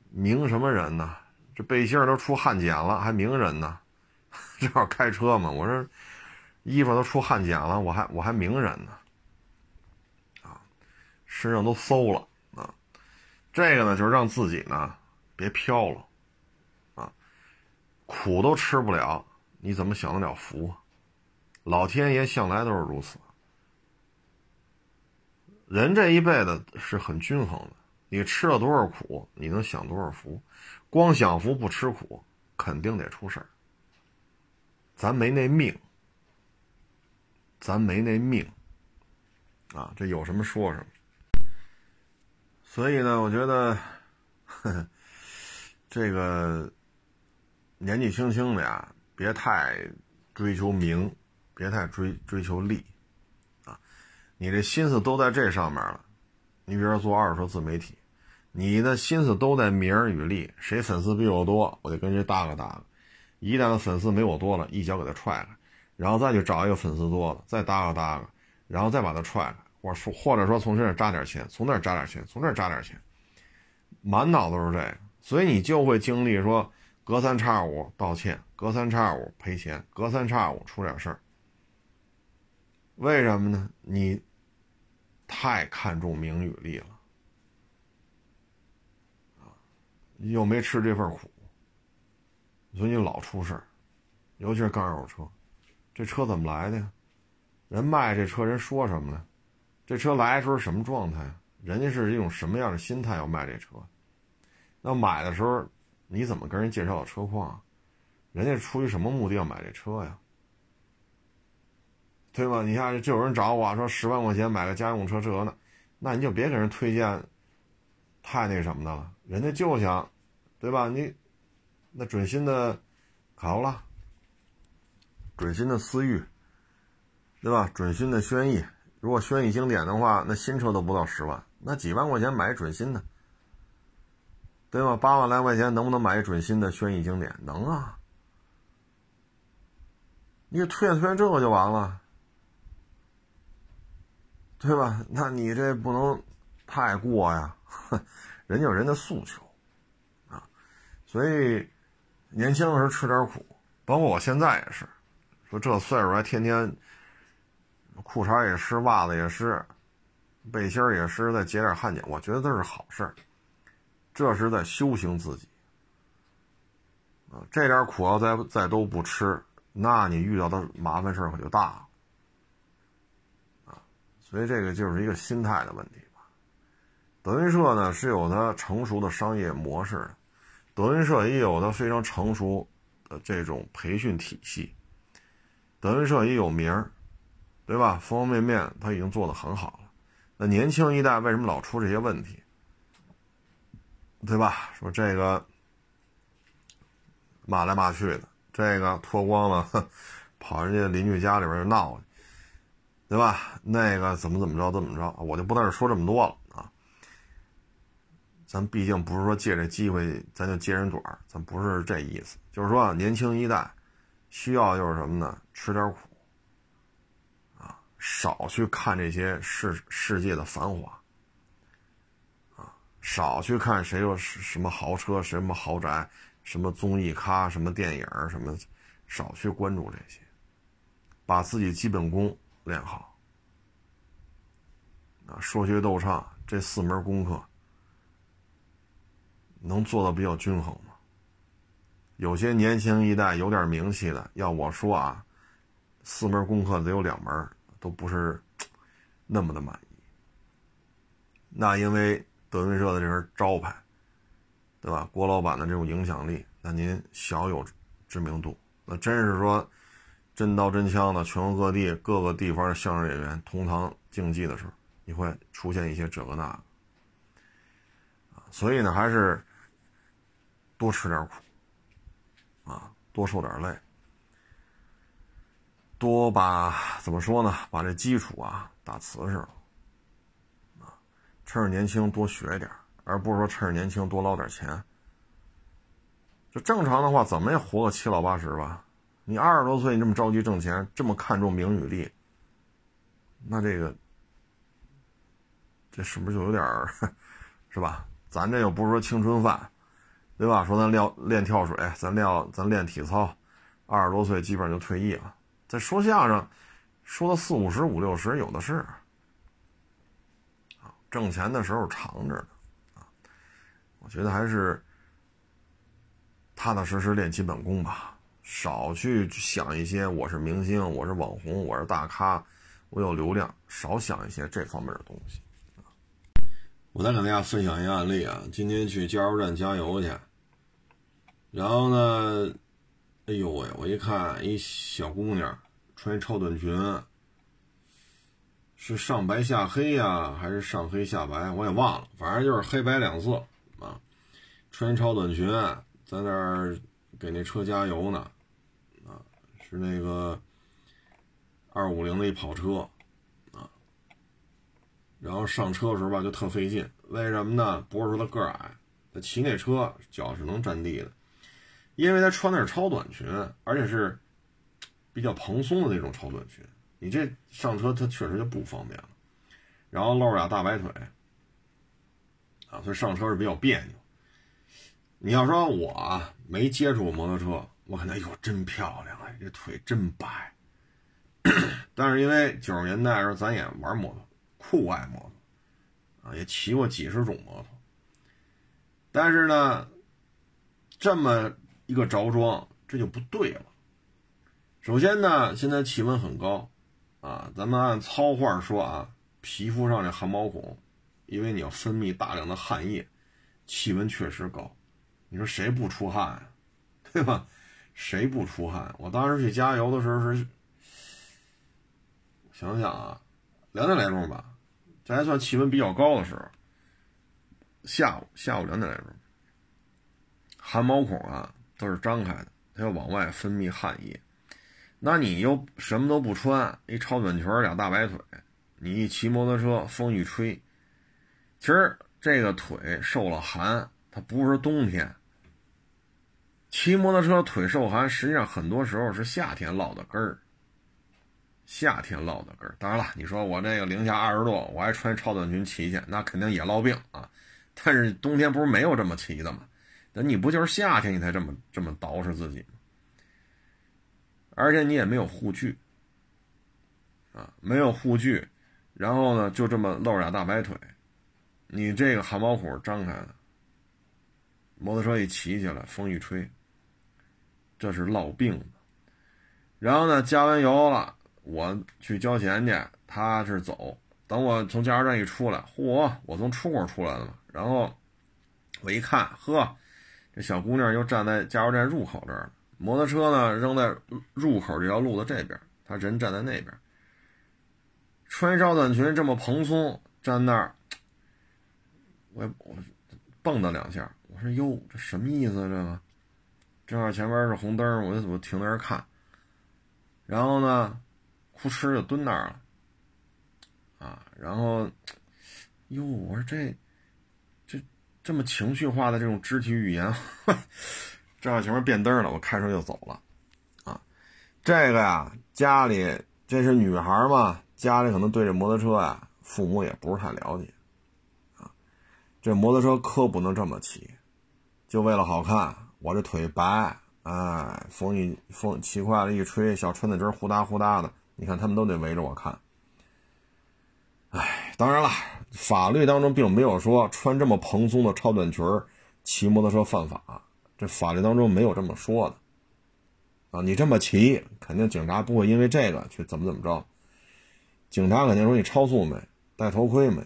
名什么人呢？这背心都出汗碱了，还名人呢？(laughs) 正好开车嘛，我说衣服都出汗碱了，我还我还名人呢？啊，身上都馊了啊！这个呢，就是让自己呢别飘了啊，苦都吃不了。你怎么享得了福啊？老天爷向来都是如此。人这一辈子是很均衡的，你吃了多少苦，你能享多少福？光享福不吃苦，肯定得出事儿。咱没那命，咱没那命啊！这有什么说什么。所以呢，我觉得，呵呵这个年纪轻轻的呀。别太追求名，别太追追求利，啊，你这心思都在这上面了。你比如说做二手自媒体，你的心思都在名与利，谁粉丝比我多，我就跟谁搭个搭个。一旦粉丝没我多了，一脚给他踹开，然后再去找一个粉丝多的，再搭个搭个，然后再把他踹开，或说或者说从这儿扎点钱，从那儿扎点钱，从这儿扎点钱，满脑子都是这个，所以你就会经历说。隔三差五道歉，隔三差五赔钱，隔三差五出点事儿。为什么呢？你太看重名与利了，啊，又没吃这份苦，所以你老出事儿。尤其是二手车，这车怎么来的呀？人卖这车人说什么呢？这车来的时候什么状态？人家是一种什么样的心态要卖这车？那买的时候。你怎么跟人介绍的车况？人家出于什么目的要买这车呀？对吧？你看，就有人找我说十万块钱买个家用车，这呢，那你就别给人推荐太那什么的了。人家就想，对吧？你那准新的卡罗拉，准新的思域，对吧？准新的轩逸，如果轩逸经典的话，那新车都不到十万，那几万块钱买准新的。对吧？八万来块钱能不能买一准新的轩逸经典？能啊！你推荐推荐这个就完了，对吧？那你这不能太过呀，(laughs) 人家有人的诉求啊。所以年轻的时候吃点苦，包括我现在也是，说这岁数还天天裤衩也湿，袜子也湿，背心也湿，再结点汗碱，我觉得这是好事。这是在修行自己！这点苦要再再都不吃，那你遇到的麻烦事可就大了啊！所以这个就是一个心态的问题吧。德云社呢是有它成熟的商业模式，德云社也有它非常成熟的这种培训体系，德云社也有名儿，对吧？方方面面他已经做得很好了。那年轻一代为什么老出这些问题？对吧？说这个骂来骂去的，这个脱光了 (laughs) 跑人家邻居家里边闹去，对吧？那个怎么怎么着怎么着，我就不在这说这么多了啊。咱毕竟不是说借这机会咱就揭人短咱不是这意思。就是说年轻一代需要就是什么呢？吃点苦啊，少去看这些世世界的繁华。啊少去看谁有什么豪车、什么豪宅、什么综艺咖、什么电影什么，少去关注这些。把自己基本功练好。啊，说学逗唱这四门功课能做到比较均衡吗？有些年轻一代有点名气的，要我说啊，四门功课得有两门都不是那么的满意。那因为德云社的这身招牌，对吧？郭老板的这种影响力，那您小有知名度。那真是说真刀真枪的，全国各地各个地方的相声演员同堂竞技的时候，你会出现一些这个那个。所以呢，还是多吃点苦啊，多受点累，多把怎么说呢？把这基础啊打瓷实了啊，趁着年轻多学点而不是说趁着年轻多捞点钱。就正常的话，怎么也活个七老八十吧。你二十多岁，你这么着急挣钱，这么看重名与利，那这个，这是不是就有点儿，是吧？咱这又不是说青春饭，对吧？说咱练练跳水，咱练咱练体操，二十多岁基本上就退役了。在说相声，说到四五十、五六十有的是，啊，挣钱的时候长着呢，啊，我觉得还是。踏踏实实练基本功吧，少去想一些我是明星，我是网红，我是大咖，我有流量，少想一些这方面的东西。我再给大家分享一个案例啊，今天去加油站加油去，然后呢，哎呦喂，我一看一小姑娘穿一超短裙，是上白下黑呀，还是上黑下白？我也忘了，反正就是黑白两色啊，穿超短裙。在那儿给那车加油呢，啊，是那个二五零的一跑车，啊，然后上车的时候吧就特费劲，为什么呢？不是说他个矮，他骑那车脚是能沾地的，因为他穿的是超短裙，而且是比较蓬松的那种超短裙，你这上车他确实就不方便了，然后露着俩大白腿，啊，所以上车是比较别扭。你要说我没接触过摩托车，我可能哟真漂亮啊，这腿真白。(coughs) 但是因为九十年代时候咱也玩摩托，酷爱摩托，啊也骑过几十种摩托。但是呢，这么一个着装这就不对了。首先呢，现在气温很高，啊，咱们按糙话说啊，皮肤上的汗毛孔，因为你要分泌大量的汗液，气温确实高。你说谁不出汗，(laughs) 对吧？谁不出汗？我当时去加油的时候是，想想啊，两点来钟吧，这还算气温比较高的时候。下午下午两点来钟，汗毛孔啊都是张开的，它要往外分泌汗液。那你又什么都不穿，一超短裙俩大白腿，你一骑摩托车，风一吹，其实这个腿受了寒，它不是冬天。骑摩托车腿受寒，实际上很多时候是夏天落的根儿。夏天落的根儿，当然了，你说我这个零下二十度，我还穿超短裙骑去，那肯定也落病啊。但是冬天不是没有这么骑的吗？那你不就是夏天你才这么这么捯饬自己吗？而且你也没有护具啊，没有护具，然后呢就这么露俩大白腿，你这个汗毛孔张开了，摩托车一骑起来，风一吹。这是落病，然后呢，加完油了，我去交钱去，他是走。等我从加油站一出来，嚯，我从出口出来了嘛。然后我一看，呵，这小姑娘又站在加油站入口这儿，摩托车呢扔在入口这条路的这边，她人站在那边，穿一超短裙这么蓬松站那儿，我我蹦跶两下，我说哟，这什么意思啊？这个？正好前边是红灯，我就我停那儿看，然后呢，哭哧就蹲那儿了，啊，然后，哟，我说这，这么情绪化的这种肢体语言，(laughs) 正好前面变灯了，我开车就走了，啊，这个呀，家里这是女孩嘛，家里可能对这摩托车啊，父母也不是太了解，啊，这摩托车可不能这么骑，就为了好看。我这腿白，哎，风一风骑快了，一吹，小穿的针呼哒呼哒的，你看他们都得围着我看。哎，当然了，法律当中并没有说穿这么蓬松的超短裙骑摩托车犯法，这法律当中没有这么说的。啊，你这么骑，肯定警察不会因为这个去怎么怎么着。警察肯定说你超速没，戴头盔没，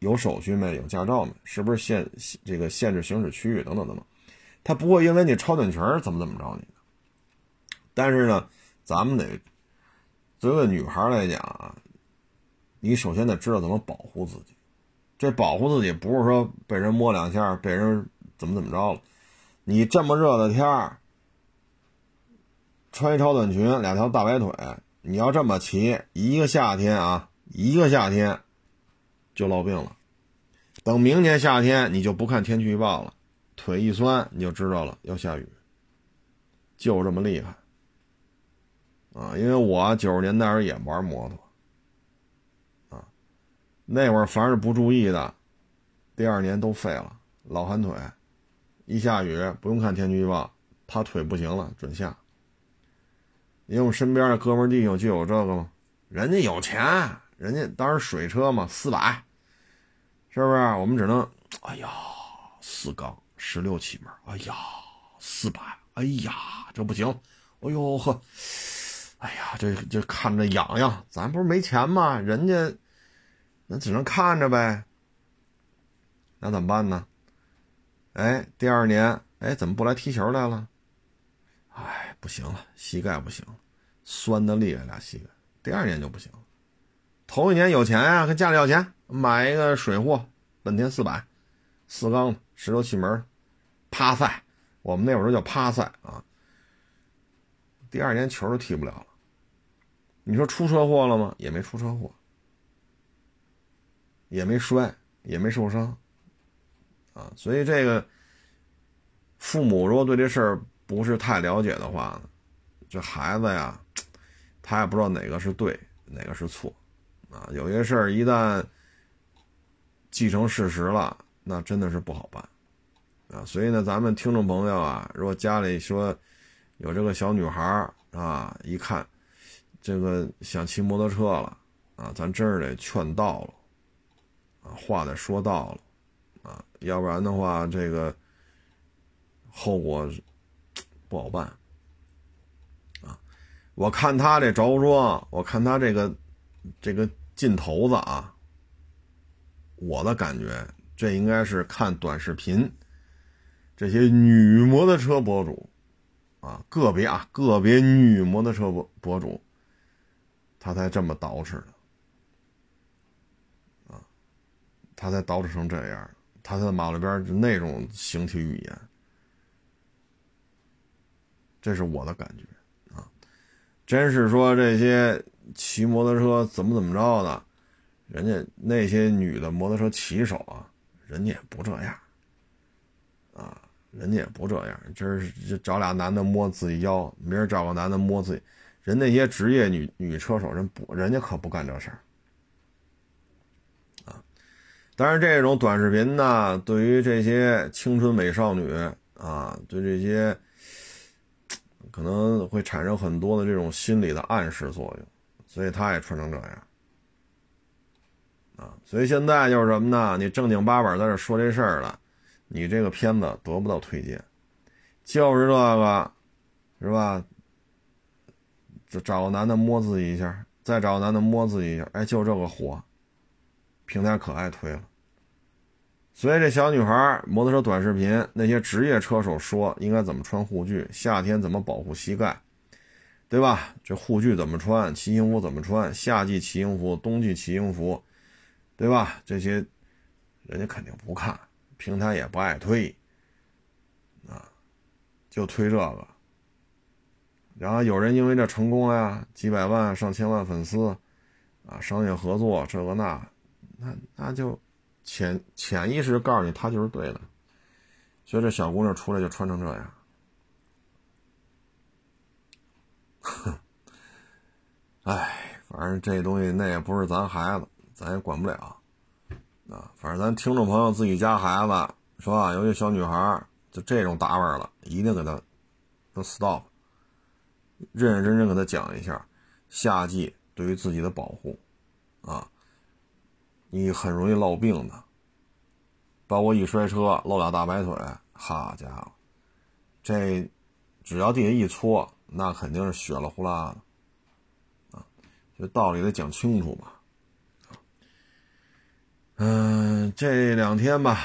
有手续没，有驾照没，是不是限这个限制行驶区域等等等等，他不会因为你超短裙怎么怎么着你。但是呢，咱们得作为女孩来讲啊，你首先得知道怎么保护自己。这保护自己不是说被人摸两下，被人怎么怎么着了。你这么热的天儿。穿一超短裙，两条大白腿，你要这么骑，一个夏天啊，一个夏天就落病了。等明年夏天，你就不看天气预报了，腿一酸你就知道了要下雨，就这么厉害啊！因为我九十年代时也玩摩托，那会儿凡是不注意的，第二年都废了，老寒腿，一下雨不用看天气预报，他腿不行了，准下。因为我身边的哥们弟兄就有这个吗？人家有钱，人家当时水车嘛，四百，是不是？我们只能，哎呀，四缸十六气门，哎呀，四百，哎呀，这不行，哎呦呵，哎呀，这这看着痒痒，咱不是没钱吗？人家那只能看着呗，那怎么办呢？哎，第二年，哎，怎么不来踢球来了？哎，不行了，膝盖不行，酸的厉害俩膝盖。第二年就不行了。头一年有钱呀，跟家里要钱买一个水货，本田四百，四缸的，十六气门，趴赛，我们那会儿叫趴赛啊。第二年球都踢不了了。你说出车祸了吗？也没出车祸，也没摔，也没受伤，啊，所以这个父母如果对这事儿。不是太了解的话呢，这孩子呀，他也不知道哪个是对，哪个是错，啊，有些事儿一旦继承事实了，那真的是不好办，啊，所以呢，咱们听众朋友啊，如果家里说有这个小女孩啊，一看这个想骑摩托车了，啊，咱真是得劝到了，话得说到了，啊，要不然的话，这个后果。不好办，啊！我看他这着装，我看他这个这个劲头子啊，我的感觉，这应该是看短视频，这些女摩托车博主啊，个别啊个别女摩托车博博主，他才这么捯饬的，啊，他才捯饬成这样，他在马路边就那种形体语言。这是我的感觉啊，真是说这些骑摩托车怎么怎么着的，人家那些女的摩托车骑手啊，人家也不这样，啊，人家也不这样，今儿找俩男的摸自己腰，明儿找个男的摸自己，人那些职业女女车手人不，人家可不干这事儿，但是这种短视频呢，对于这些青春美少女啊，对这些。可能会产生很多的这种心理的暗示作用，所以他也穿成这样，啊，所以现在就是什么呢？你正经八百在这说这事儿了，你这个片子得不到推荐，就是这个，是吧？就找个男的摸自己一下，再找个男的摸自己一下，哎，就这个火，平台可爱推了。所以这小女孩摩托车短视频，那些职业车手说应该怎么穿护具，夏天怎么保护膝盖，对吧？这护具怎么穿，骑行服怎么穿，夏季骑行服，冬季骑行服，对吧？这些人家肯定不看，平台也不爱推，啊，就推这个。然后有人因为这成功了呀，几百万、上千万粉丝，啊，商业合作这个那，那那就。潜潜意识告诉你，他就是对的，所以这小姑娘出来就穿成这样。哼，哎，反正这东西那也不是咱孩子，咱也管不了啊。反正咱听众朋友自己家孩子是吧？尤其小女孩就这种打扮了，一定给她都 stop，认认真真给他讲一下，夏季对于自己的保护，啊，你很容易落病的，包括一摔车露俩大白腿，好家伙，这只要地下一搓，那肯定是血了呼啦的，啊，这道理得讲清楚吧。嗯，这两天吧，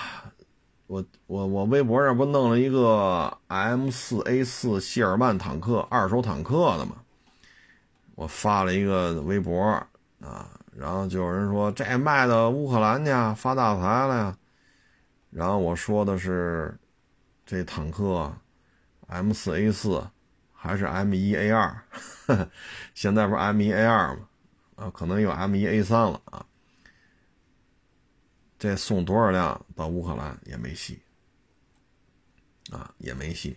我我我微博上不弄了一个 M 四 A 四谢尔曼坦克二手坦克的嘛，我发了一个微博啊，然后就有人说这卖到乌克兰去发大财了呀，然后我说的是这坦克 M 四 A 四还是 M 一 A 二，(laughs) 现在不是 M 一 A 二吗？啊，可能有 M 一 A 三了啊。这送多少辆到乌克兰也没戏，啊，也没戏，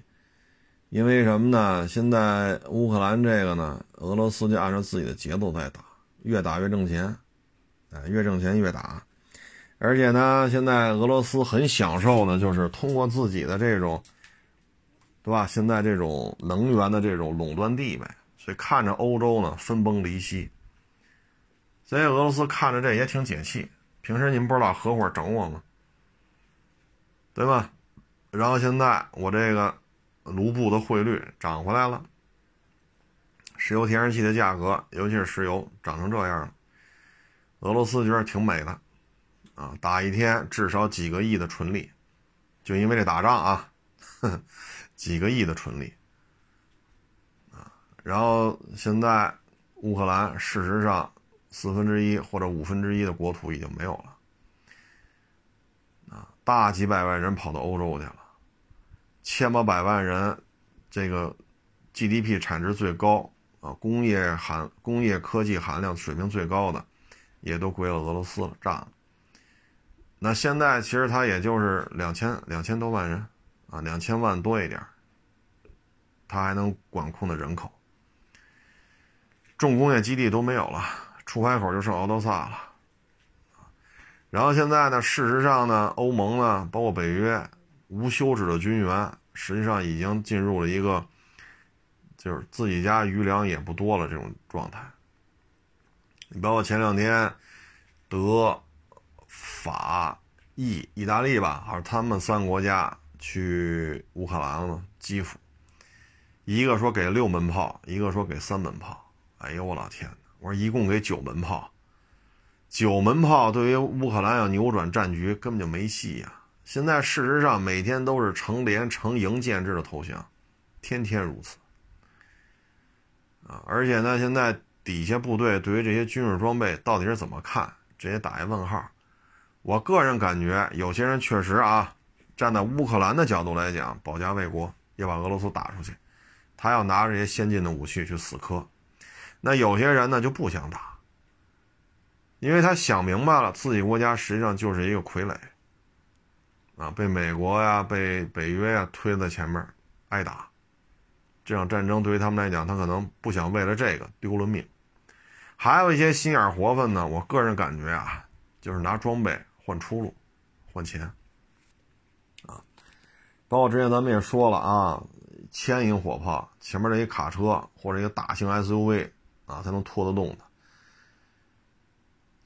因为什么呢？现在乌克兰这个呢，俄罗斯就按照自己的节奏在打，越打越挣钱，哎，越挣钱越打，而且呢，现在俄罗斯很享受呢，就是通过自己的这种，对吧？现在这种能源的这种垄断地位，所以看着欧洲呢分崩离析，所以俄罗斯看着这也挺解气。平时你们不是老合伙整我吗？对吧？然后现在我这个卢布的汇率涨回来了，石油天然气的价格，尤其是石油涨成这样了，俄罗斯觉得挺美的，啊，打一天至少几个亿的纯利，就因为这打仗啊，(laughs) 几个亿的纯利，啊，然后现在乌克兰事实上。四分之一或者五分之一的国土已经没有了，啊，大几百万人跑到欧洲去了，千八百万人，这个 GDP 产值最高啊，工业含工业科技含量水平最高的，也都归了俄罗斯了，占了。那现在其实它也就是两千两千多万人，啊，两千万多一点，它还能管控的人口，重工业基地都没有了。出海口就剩敖德萨了，然后现在呢，事实上呢，欧盟呢，包括北约，无休止的军援，实际上已经进入了一个，就是自己家余粮也不多了这种状态。你包括前两天，德、法、意、意大利吧，还是他们三个国家去乌克兰了嘛，基辅，一个说给六门炮，一个说给三门炮，哎呦我老天！我说一共给九门炮，九门炮对于乌克兰要扭转战局根本就没戏呀！现在事实上每天都是成连成营建制的投降，天天如此啊！而且呢，现在底下部队对于这些军事装备到底是怎么看，直接打一问号。我个人感觉，有些人确实啊，站在乌克兰的角度来讲，保家卫国，要把俄罗斯打出去，他要拿这些先进的武器去死磕。那有些人呢就不想打，因为他想明白了，自己国家实际上就是一个傀儡，啊，被美国呀、被北约呀推在前面挨打，这场战争对于他们来讲，他可能不想为了这个丢了命。还有一些心眼活泛呢，我个人感觉啊，就是拿装备换出路，换钱，啊，包括之前咱们也说了啊，牵引火炮前面这一卡车或者一个大型 SUV。啊，才能拖得动的。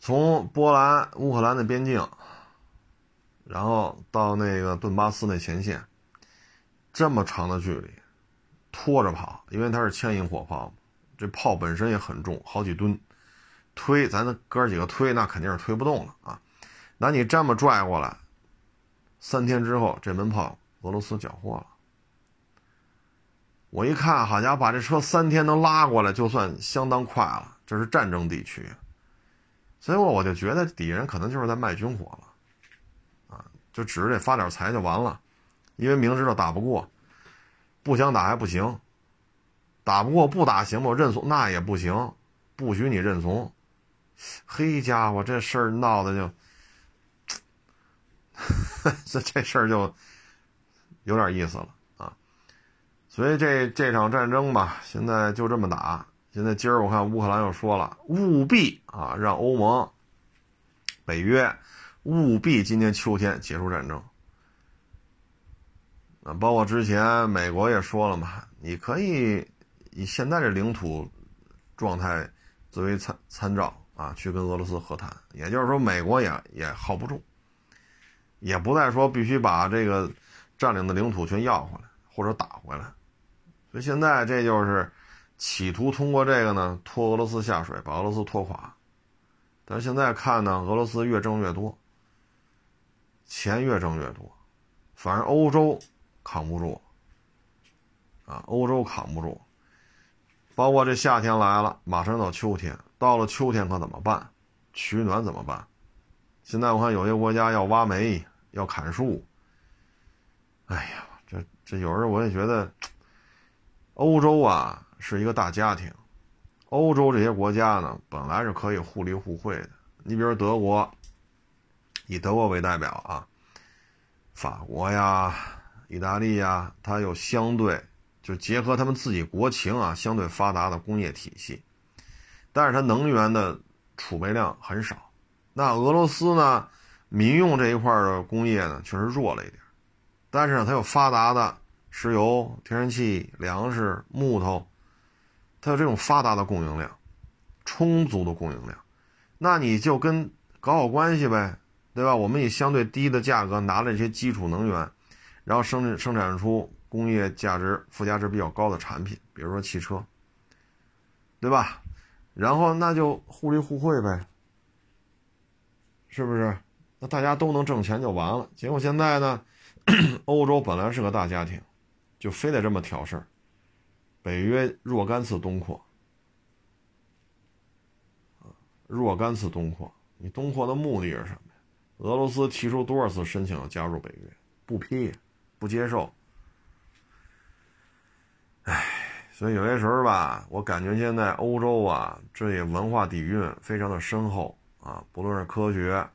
从波兰、乌克兰的边境，然后到那个顿巴斯那前线，这么长的距离，拖着跑，因为它是牵引火炮，这炮本身也很重，好几吨，推咱哥几个推，那肯定是推不动了啊。那你这么拽过来，三天之后，这门炮俄罗斯缴获了。我一看，好家伙，把这车三天能拉过来，就算相当快了。这是战争地区，所以我我就觉得底下人可能就是在卖军火了，啊，就指着这发点财就完了，因为明知道打不过，不想打还不行，打不过不打行吗？认怂那也不行，不许你认怂。嘿家伙，这事儿闹的就，(laughs) 这这事儿就有点意思了啊。所以这这场战争吧，现在就这么打。现在今儿我看乌克兰又说了，务必啊让欧盟、北约务必今年秋天结束战争。包括之前美国也说了嘛，你可以以现在这领土状态作为参参照啊，去跟俄罗斯和谈。也就是说，美国也也耗不住，也不再说必须把这个占领的领土全要回来或者打回来。所以现在这就是企图通过这个呢拖俄罗斯下水，把俄罗斯拖垮。但是现在看呢，俄罗斯越挣越多，钱越挣越多，反正欧洲扛不住。啊，欧洲扛不住，包括这夏天来了，马上到秋天，到了秋天可怎么办？取暖怎么办？现在我看有些国家要挖煤，要砍树。哎呀，这这有时候我也觉得，欧洲啊是一个大家庭，欧洲这些国家呢本来是可以互利互惠的。你比如德国，以德国为代表啊，法国呀、意大利呀，它有相对。就结合他们自己国情啊，相对发达的工业体系，但是它能源的储备量很少。那俄罗斯呢，民用这一块的工业呢，确实弱了一点，但是呢，它有发达的石油、天然气、粮食、木头，它有这种发达的供应量，充足的供应量。那你就跟搞好关系呗，对吧？我们以相对低的价格拿了这些基础能源，然后生生产出。工业价值附加值比较高的产品，比如说汽车，对吧？然后那就互利互惠呗，是不是？那大家都能挣钱就完了。结果现在呢，欧洲本来是个大家庭，就非得这么挑事儿。北约若干次东扩，若干次东扩，你东扩的目的是什么呀？俄罗斯提出多少次申请要加入北约，不批，不接受。唉，所以有些时候吧，我感觉现在欧洲啊，这也文化底蕴非常的深厚啊，不论是科学、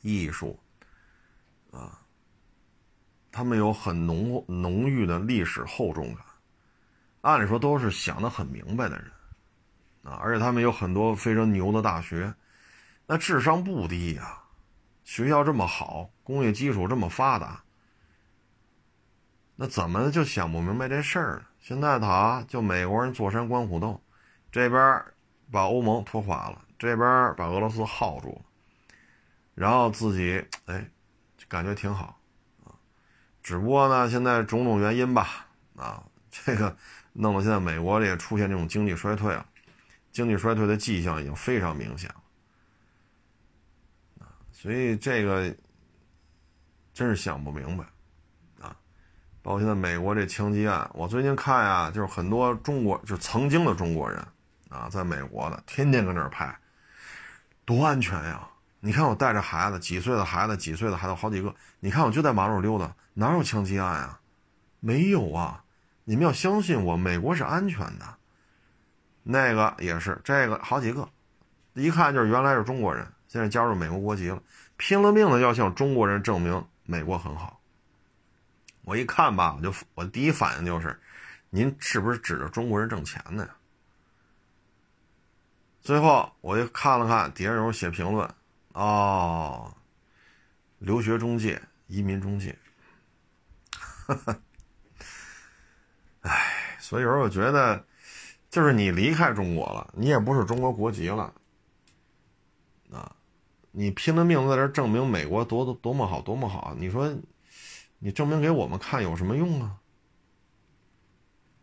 艺术，啊，他们有很浓浓郁的历史厚重感。按理说都是想得很明白的人，啊，而且他们有很多非常牛的大学，那智商不低呀，学校这么好，工业基础这么发达。那怎么就想不明白这事儿呢？现在他就美国人坐山观虎斗，这边把欧盟拖垮了，这边把俄罗斯耗住了，然后自己哎，感觉挺好啊。只不过呢，现在种种原因吧，啊，这个弄得现在美国也出现这种经济衰退了，经济衰退的迹象已经非常明显了啊。所以这个真是想不明白。包括现在美国这枪击案，我最近看呀，就是很多中国就是曾经的中国人啊，在美国的天天搁那儿拍，多安全呀！你看我带着孩子，几岁的孩子，几岁的孩子好几个，你看我就在马路溜达，哪有枪击案啊？没有啊！你们要相信我，美国是安全的。那个也是，这个好几个，一看就是原来是中国人，现在加入美国国籍了，拼了命的要向中国人证明美国很好。我一看吧，我就我第一反应就是，您是不是指着中国人挣钱呢？最后我又看了看底下有人写评论，哦，留学中介、移民中介，哈哈哎，所以有时候我觉得，就是你离开中国了，你也不是中国国籍了，啊，你拼了命在这证明美国多多多么好，多么好，你说？你证明给我们看有什么用啊？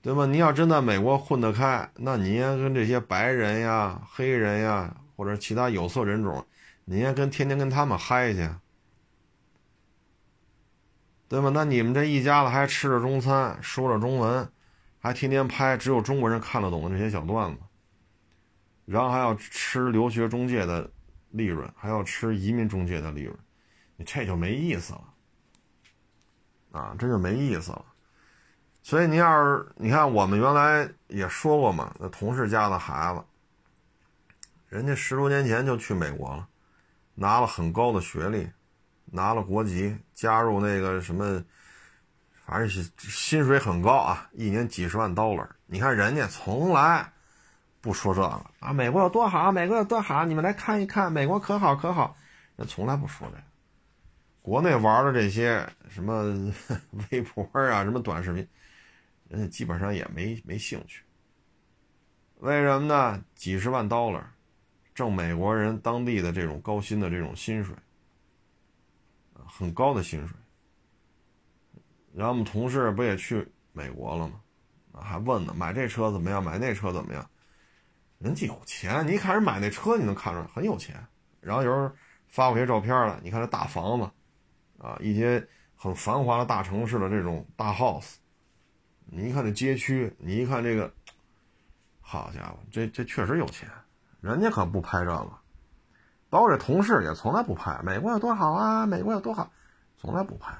对吧？你要真在美国混得开，那你也跟这些白人呀、黑人呀，或者其他有色人种，你也跟天天跟他们嗨去，对吧？那你们这一家子还吃着中餐，说着中文，还天天拍只有中国人看得懂的这些小段子，然后还要吃留学中介的利润，还要吃移民中介的利润，你这就没意思了。啊，这就没意思了。所以您要是你看，我们原来也说过嘛，那同事家的孩子，人家十多年前就去美国了，拿了很高的学历，拿了国籍，加入那个什么，反正是薪水很高啊，一年几十万 dollar。你看人家从来不说这个啊，美国有多好，美国有多好，你们来看一看，美国可好可好，人从来不说这个。国内玩的这些什么 (laughs) 微博啊，什么短视频，人家基本上也没没兴趣。为什么呢？几十万 dollar，挣美国人当地的这种高薪的这种薪水，很高的薪水。然后我们同事不也去美国了吗？还问呢，买这车怎么样？买那车怎么样？人家有钱，你一看人买那车，你能看出来很有钱。然后有人发过些照片了，你看这大房子，啊，一些很繁华的大城市的这种大 house，你一看这街区，你一看这个，好家伙，这这确实有钱，人家可不拍这个。包括这同事也从来不拍，美国有多好啊，美国有多好，从来不拍。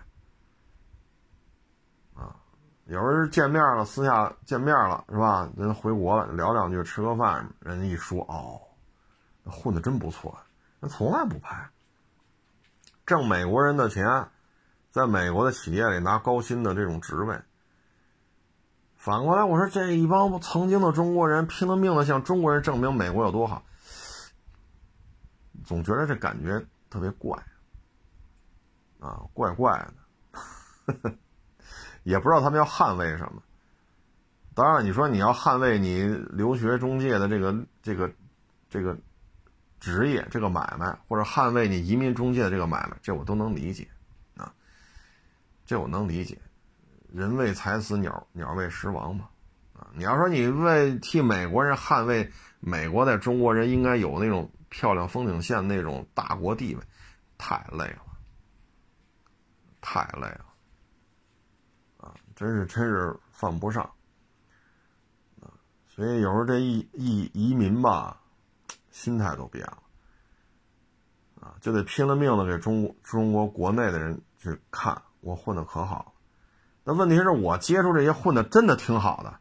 啊有人见面了，私下见面了，是吧？人回国了，聊两句，吃个饭，人家一说，哦，混的真不错，人从来不拍，挣美国人的钱，在美国的企业里拿高薪的这种职位。反过来，我说这一帮曾经的中国人拼了命的向中国人证明美国有多好，总觉得这感觉特别怪，啊，怪怪的。(laughs) 也不知道他们要捍卫什么。当然，你说你要捍卫你留学中介的这个这个这个职业、这个买卖，或者捍卫你移民中介的这个买卖，这我都能理解啊。这我能理解，人为财死，鸟鸟为食亡嘛。啊，你要说你为替美国人捍卫美国在中国人应该有那种漂亮风景线那种大国地位，太累了，太累了。啊真是真是犯不上，啊，所以有时候这一一移民吧，心态都变了，啊，就得拼了命的给中国中国国内的人去看我混的可好了。那问题是我接触这些混的真的挺好的，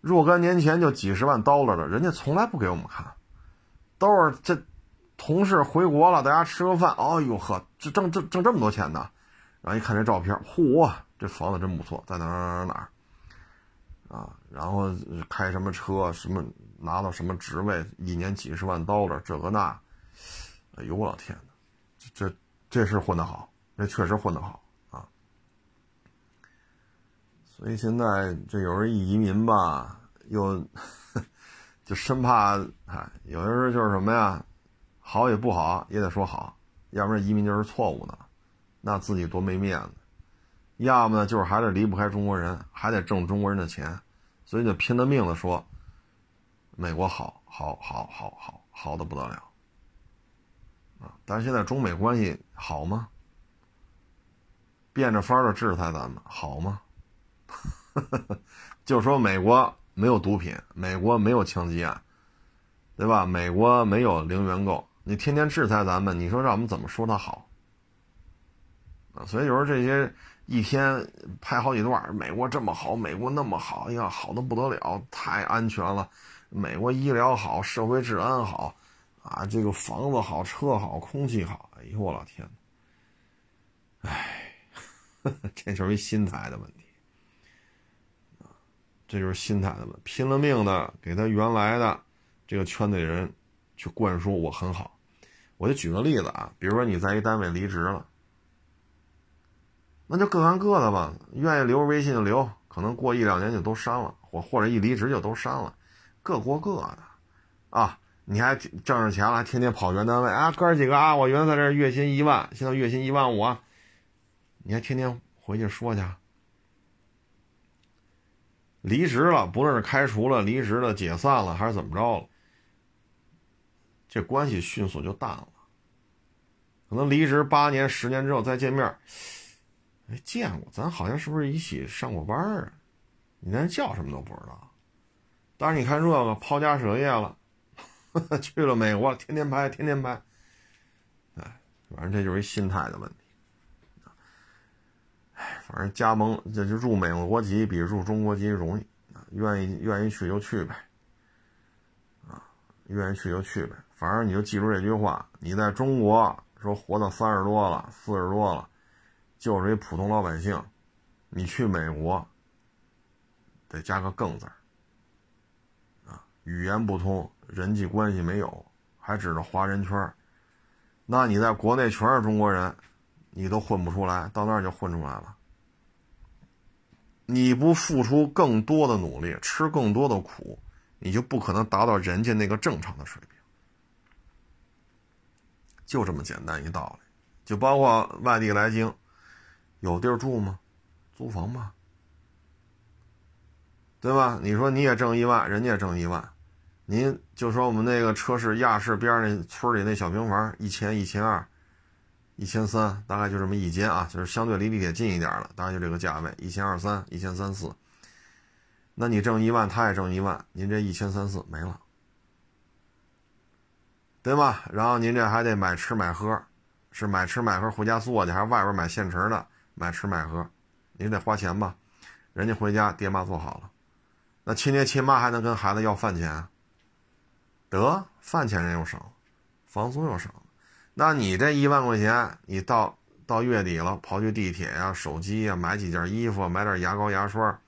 若干年前就几十万刀了的，人家从来不给我们看，都是这同事回国了，大家吃个饭，哎呦呵，这挣挣挣这么多钱呢，然后一看这照片，嚯！这房子真不错，在哪哪哪哪啊？然后开什么车，什么拿到什么职位，一年几十万刀的这个那，哎呦我老天哪，这这这是混得好，这确实混得好啊。所以现在这有人一移民吧，又 (laughs) 就生怕哎，有的时候就是什么呀，好也不好，也得说好，要不然移民就是错误的，那自己多没面子。要么呢，就是还得离不开中国人，还得挣中国人的钱，所以就拼了命的说，美国好，好，好，好，好，好的不得了，啊！但是现在中美关系好吗？变着法儿的制裁咱们好吗？(laughs) 就说美国没有毒品，美国没有枪击案，对吧？美国没有零元购，你天天制裁咱们，你说让我们怎么说它好？啊！所以有时候这些。一天拍好几段，美国这么好，美国那么好，哎呀，好的不得了，太安全了。美国医疗好，社会治安好，啊，这个房子好，车好，空气好。哎呦，我老天哎，(laughs) 这就是一心态的问题，这就是心态的问题。拼了命的给他原来的这个圈子里人去灌输我很好。我就举个例子啊，比如说你在一单位离职了。那就各干各的吧，愿意留微信就留，可能过一两年就都删了，或或者一离职就都删了，各过各的，啊，你还挣着钱了，还天天跑原单位啊，哥几个啊，我原来在这月薪一万，现在月薪一万五，你还天天回去说去，离职了，不论是开除了、离职了、解散了，还是怎么着了，这关系迅速就淡了，可能离职八年、十年之后再见面。哎，见过，咱好像是不是一起上过班啊？你连叫什么都不知道。但是你看这个抛家舍业了，(laughs) 去了美国，天天拍，天天拍。哎，反正这就是一心态的问题。哎，反正加盟这就入美国籍比入中国籍容易，愿意愿意去就去呗。啊，愿意去就去呗。反正你就记住这句话：你在中国说活到三十多了，四十多了。就是一普通老百姓，你去美国得加个“更”字啊，语言不通，人际关系没有，还指着华人圈那你在国内全是中国人，你都混不出来，到那儿就混出来了。你不付出更多的努力，吃更多的苦，你就不可能达到人家那个正常的水平。就这么简单一道理。就包括外地来京，有地儿住吗？租房吧，对吧？你说你也挣一万，人家也挣一万，您就说我们那个车市亚市边那村里那小平房，一千、一千二、一千三，大概就这么一间啊，就是相对离地铁近一点了，大概就这个价位，一千二三、一千三四。那你挣一万，他也挣一万，您这一千三四没了，对吧？然后您这还得买吃买喝，是买吃买喝回家做去，还是外边买现成的买吃买喝？您得花钱吧，人家回家爹妈做好了，那亲爹亲妈还能跟孩子要饭钱？得饭钱人又省，房租又省，那你这一万块钱，你到到月底了，跑去地铁呀、手机呀，买几件衣服，买点牙膏牙刷，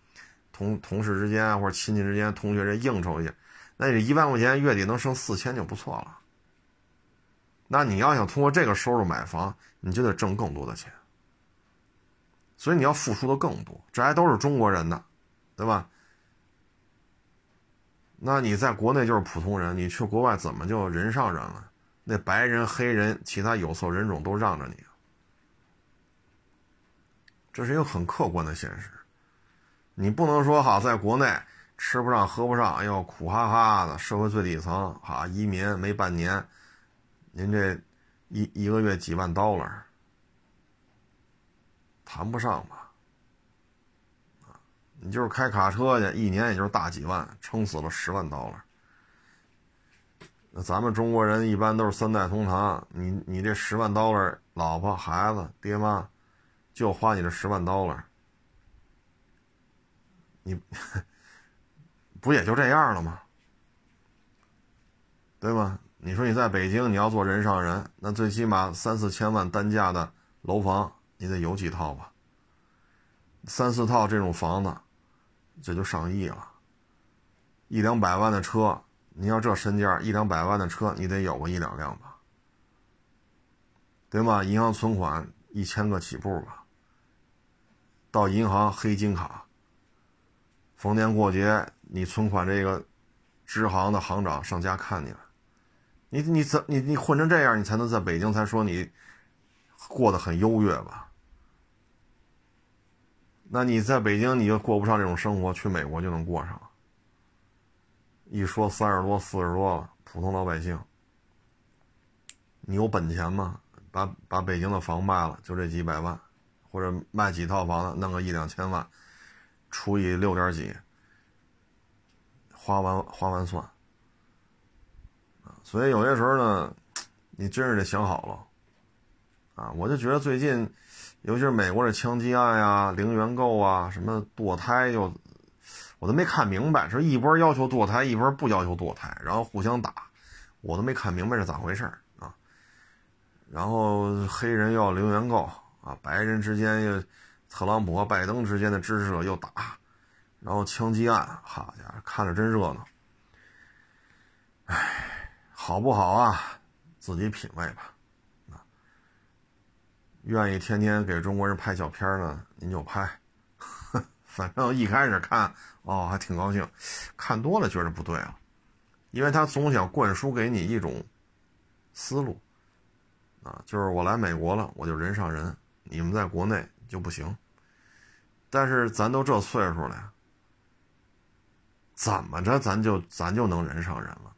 同同事之间或者亲戚之间、同学这应酬一下，那这一万块钱月底能剩四千就不错了。那你要想通过这个收入买房，你就得挣更多的钱。所以你要付出的更多，这还都是中国人呢，对吧？那你在国内就是普通人，你去国外怎么就人上人了？那白人、黑人、其他有色人种都让着你，这是一个很客观的现实。你不能说哈，在国内吃不上喝不上，哎呦苦哈哈的，社会最底层哈，移民没半年，您这一一个月几万刀了。谈不上吧，你就是开卡车去，一年也就是大几万，撑死了十万刀了。那咱们中国人一般都是三代同堂，你你这十万刀了，老婆孩子爹妈，就花你这十万刀了，你 (laughs) 不也就这样了吗？对吗？你说你在北京，你要做人上人，那最起码三四千万单价的楼房。你得有几套吧，三四套这种房子，这就上亿了。一两百万的车，你要这身价，一两百万的车，你得有个一两辆吧，对吗？银行存款一千个起步吧。到银行黑金卡，逢年过节你存款这个支行的行长上家看你了，你你怎你你混成这样，你才能在北京才说你过得很优越吧？那你在北京你就过不上这种生活，去美国就能过上了。一说三十多、四十多了，普通老百姓，你有本钱吗？把把北京的房卖了，就这几百万，或者卖几套房子，弄个一两千万，除以六点几，花完花完算。所以有些时候呢，你真是得想好了。啊，我就觉得最近。尤其是美国的枪击案呀、零元购啊、什么堕胎，又我都没看明白，是一波要求堕胎，一波不要求堕胎，然后互相打，我都没看明白是咋回事啊。然后黑人要零元购啊，白人之间又特朗普和拜登之间的支持者又打，然后枪击案，好家伙，看着真热闹。哎，好不好啊？自己品味吧。愿意天天给中国人拍小片呢，您就拍。(laughs) 反正一开始看哦还挺高兴，看多了觉得不对了，因为他总想灌输给你一种思路啊，就是我来美国了，我就人上人，你们在国内就不行。但是咱都这岁数了，怎么着咱就咱就能人上人了？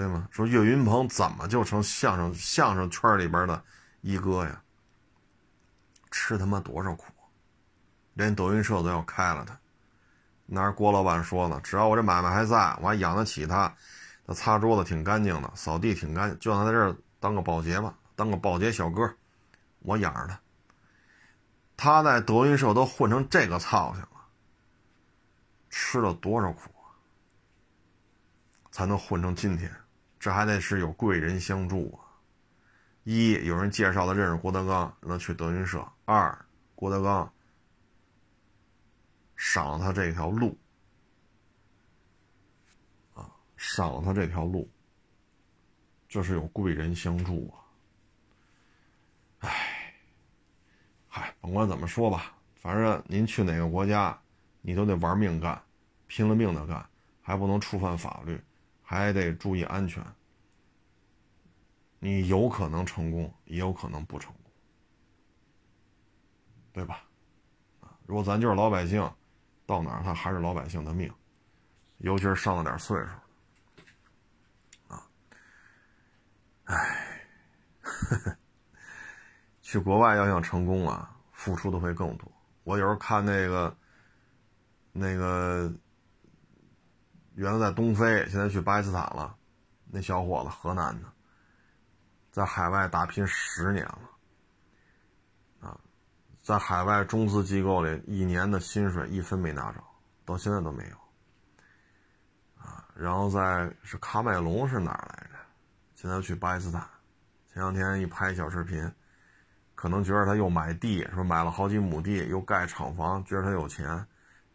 对吗？说岳云鹏怎么就成相声相声圈里边的一哥呀？吃他妈多少苦，连德云社都要开了他。那郭老板说的，只要我这买卖还在，我还养得起他，他擦桌子挺干净的，扫地挺干净，就让他在这儿当个保洁吧，当个保洁小哥，我养着他。他在德云社都混成这个操性了，吃了多少苦啊，才能混成今天？这还得是有贵人相助啊！一有人介绍的认识郭德纲，让他去德云社；二郭德纲赏他这条路啊，赏他这条路，这是有贵人相助啊！哎，嗨，甭管怎么说吧，反正您去哪个国家，你都得玩命干，拼了命的干，还不能触犯法律，还得注意安全。你有可能成功，也有可能不成功，对吧？如果咱就是老百姓，到哪儿他还是老百姓的命，尤其是上了点岁数，啊，唉，(laughs) 去国外要想成功啊，付出的会更多。我有时候看那个，那个原来在东非，现在去巴基斯坦了，那小伙子，河南的。在海外打拼十年了，啊，在海外中资机构里一年的薪水一分没拿着，到现在都没有，啊，然后在是喀麦隆是哪儿来着？现在去巴基斯坦，前两天一拍小视频，可能觉得他又买地，说买了好几亩地，又盖厂房，觉得他有钱，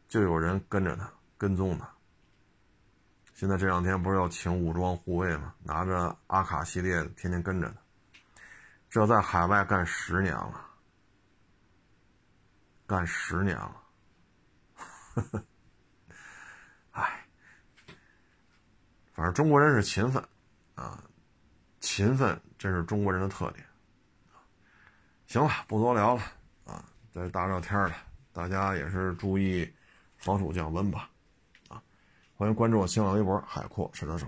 就有人跟着他，跟踪他。现在这两天不是要请武装护卫吗？拿着阿卡系列，天天跟着他。这在海外干十年了，干十年了。(laughs) 哎，反正中国人是勤奋啊，勤奋这是中国人的特点。行了，不多聊了啊，这大热天的，大家也是注意防暑降温吧。欢迎关注我新浪微博“海阔试车手”。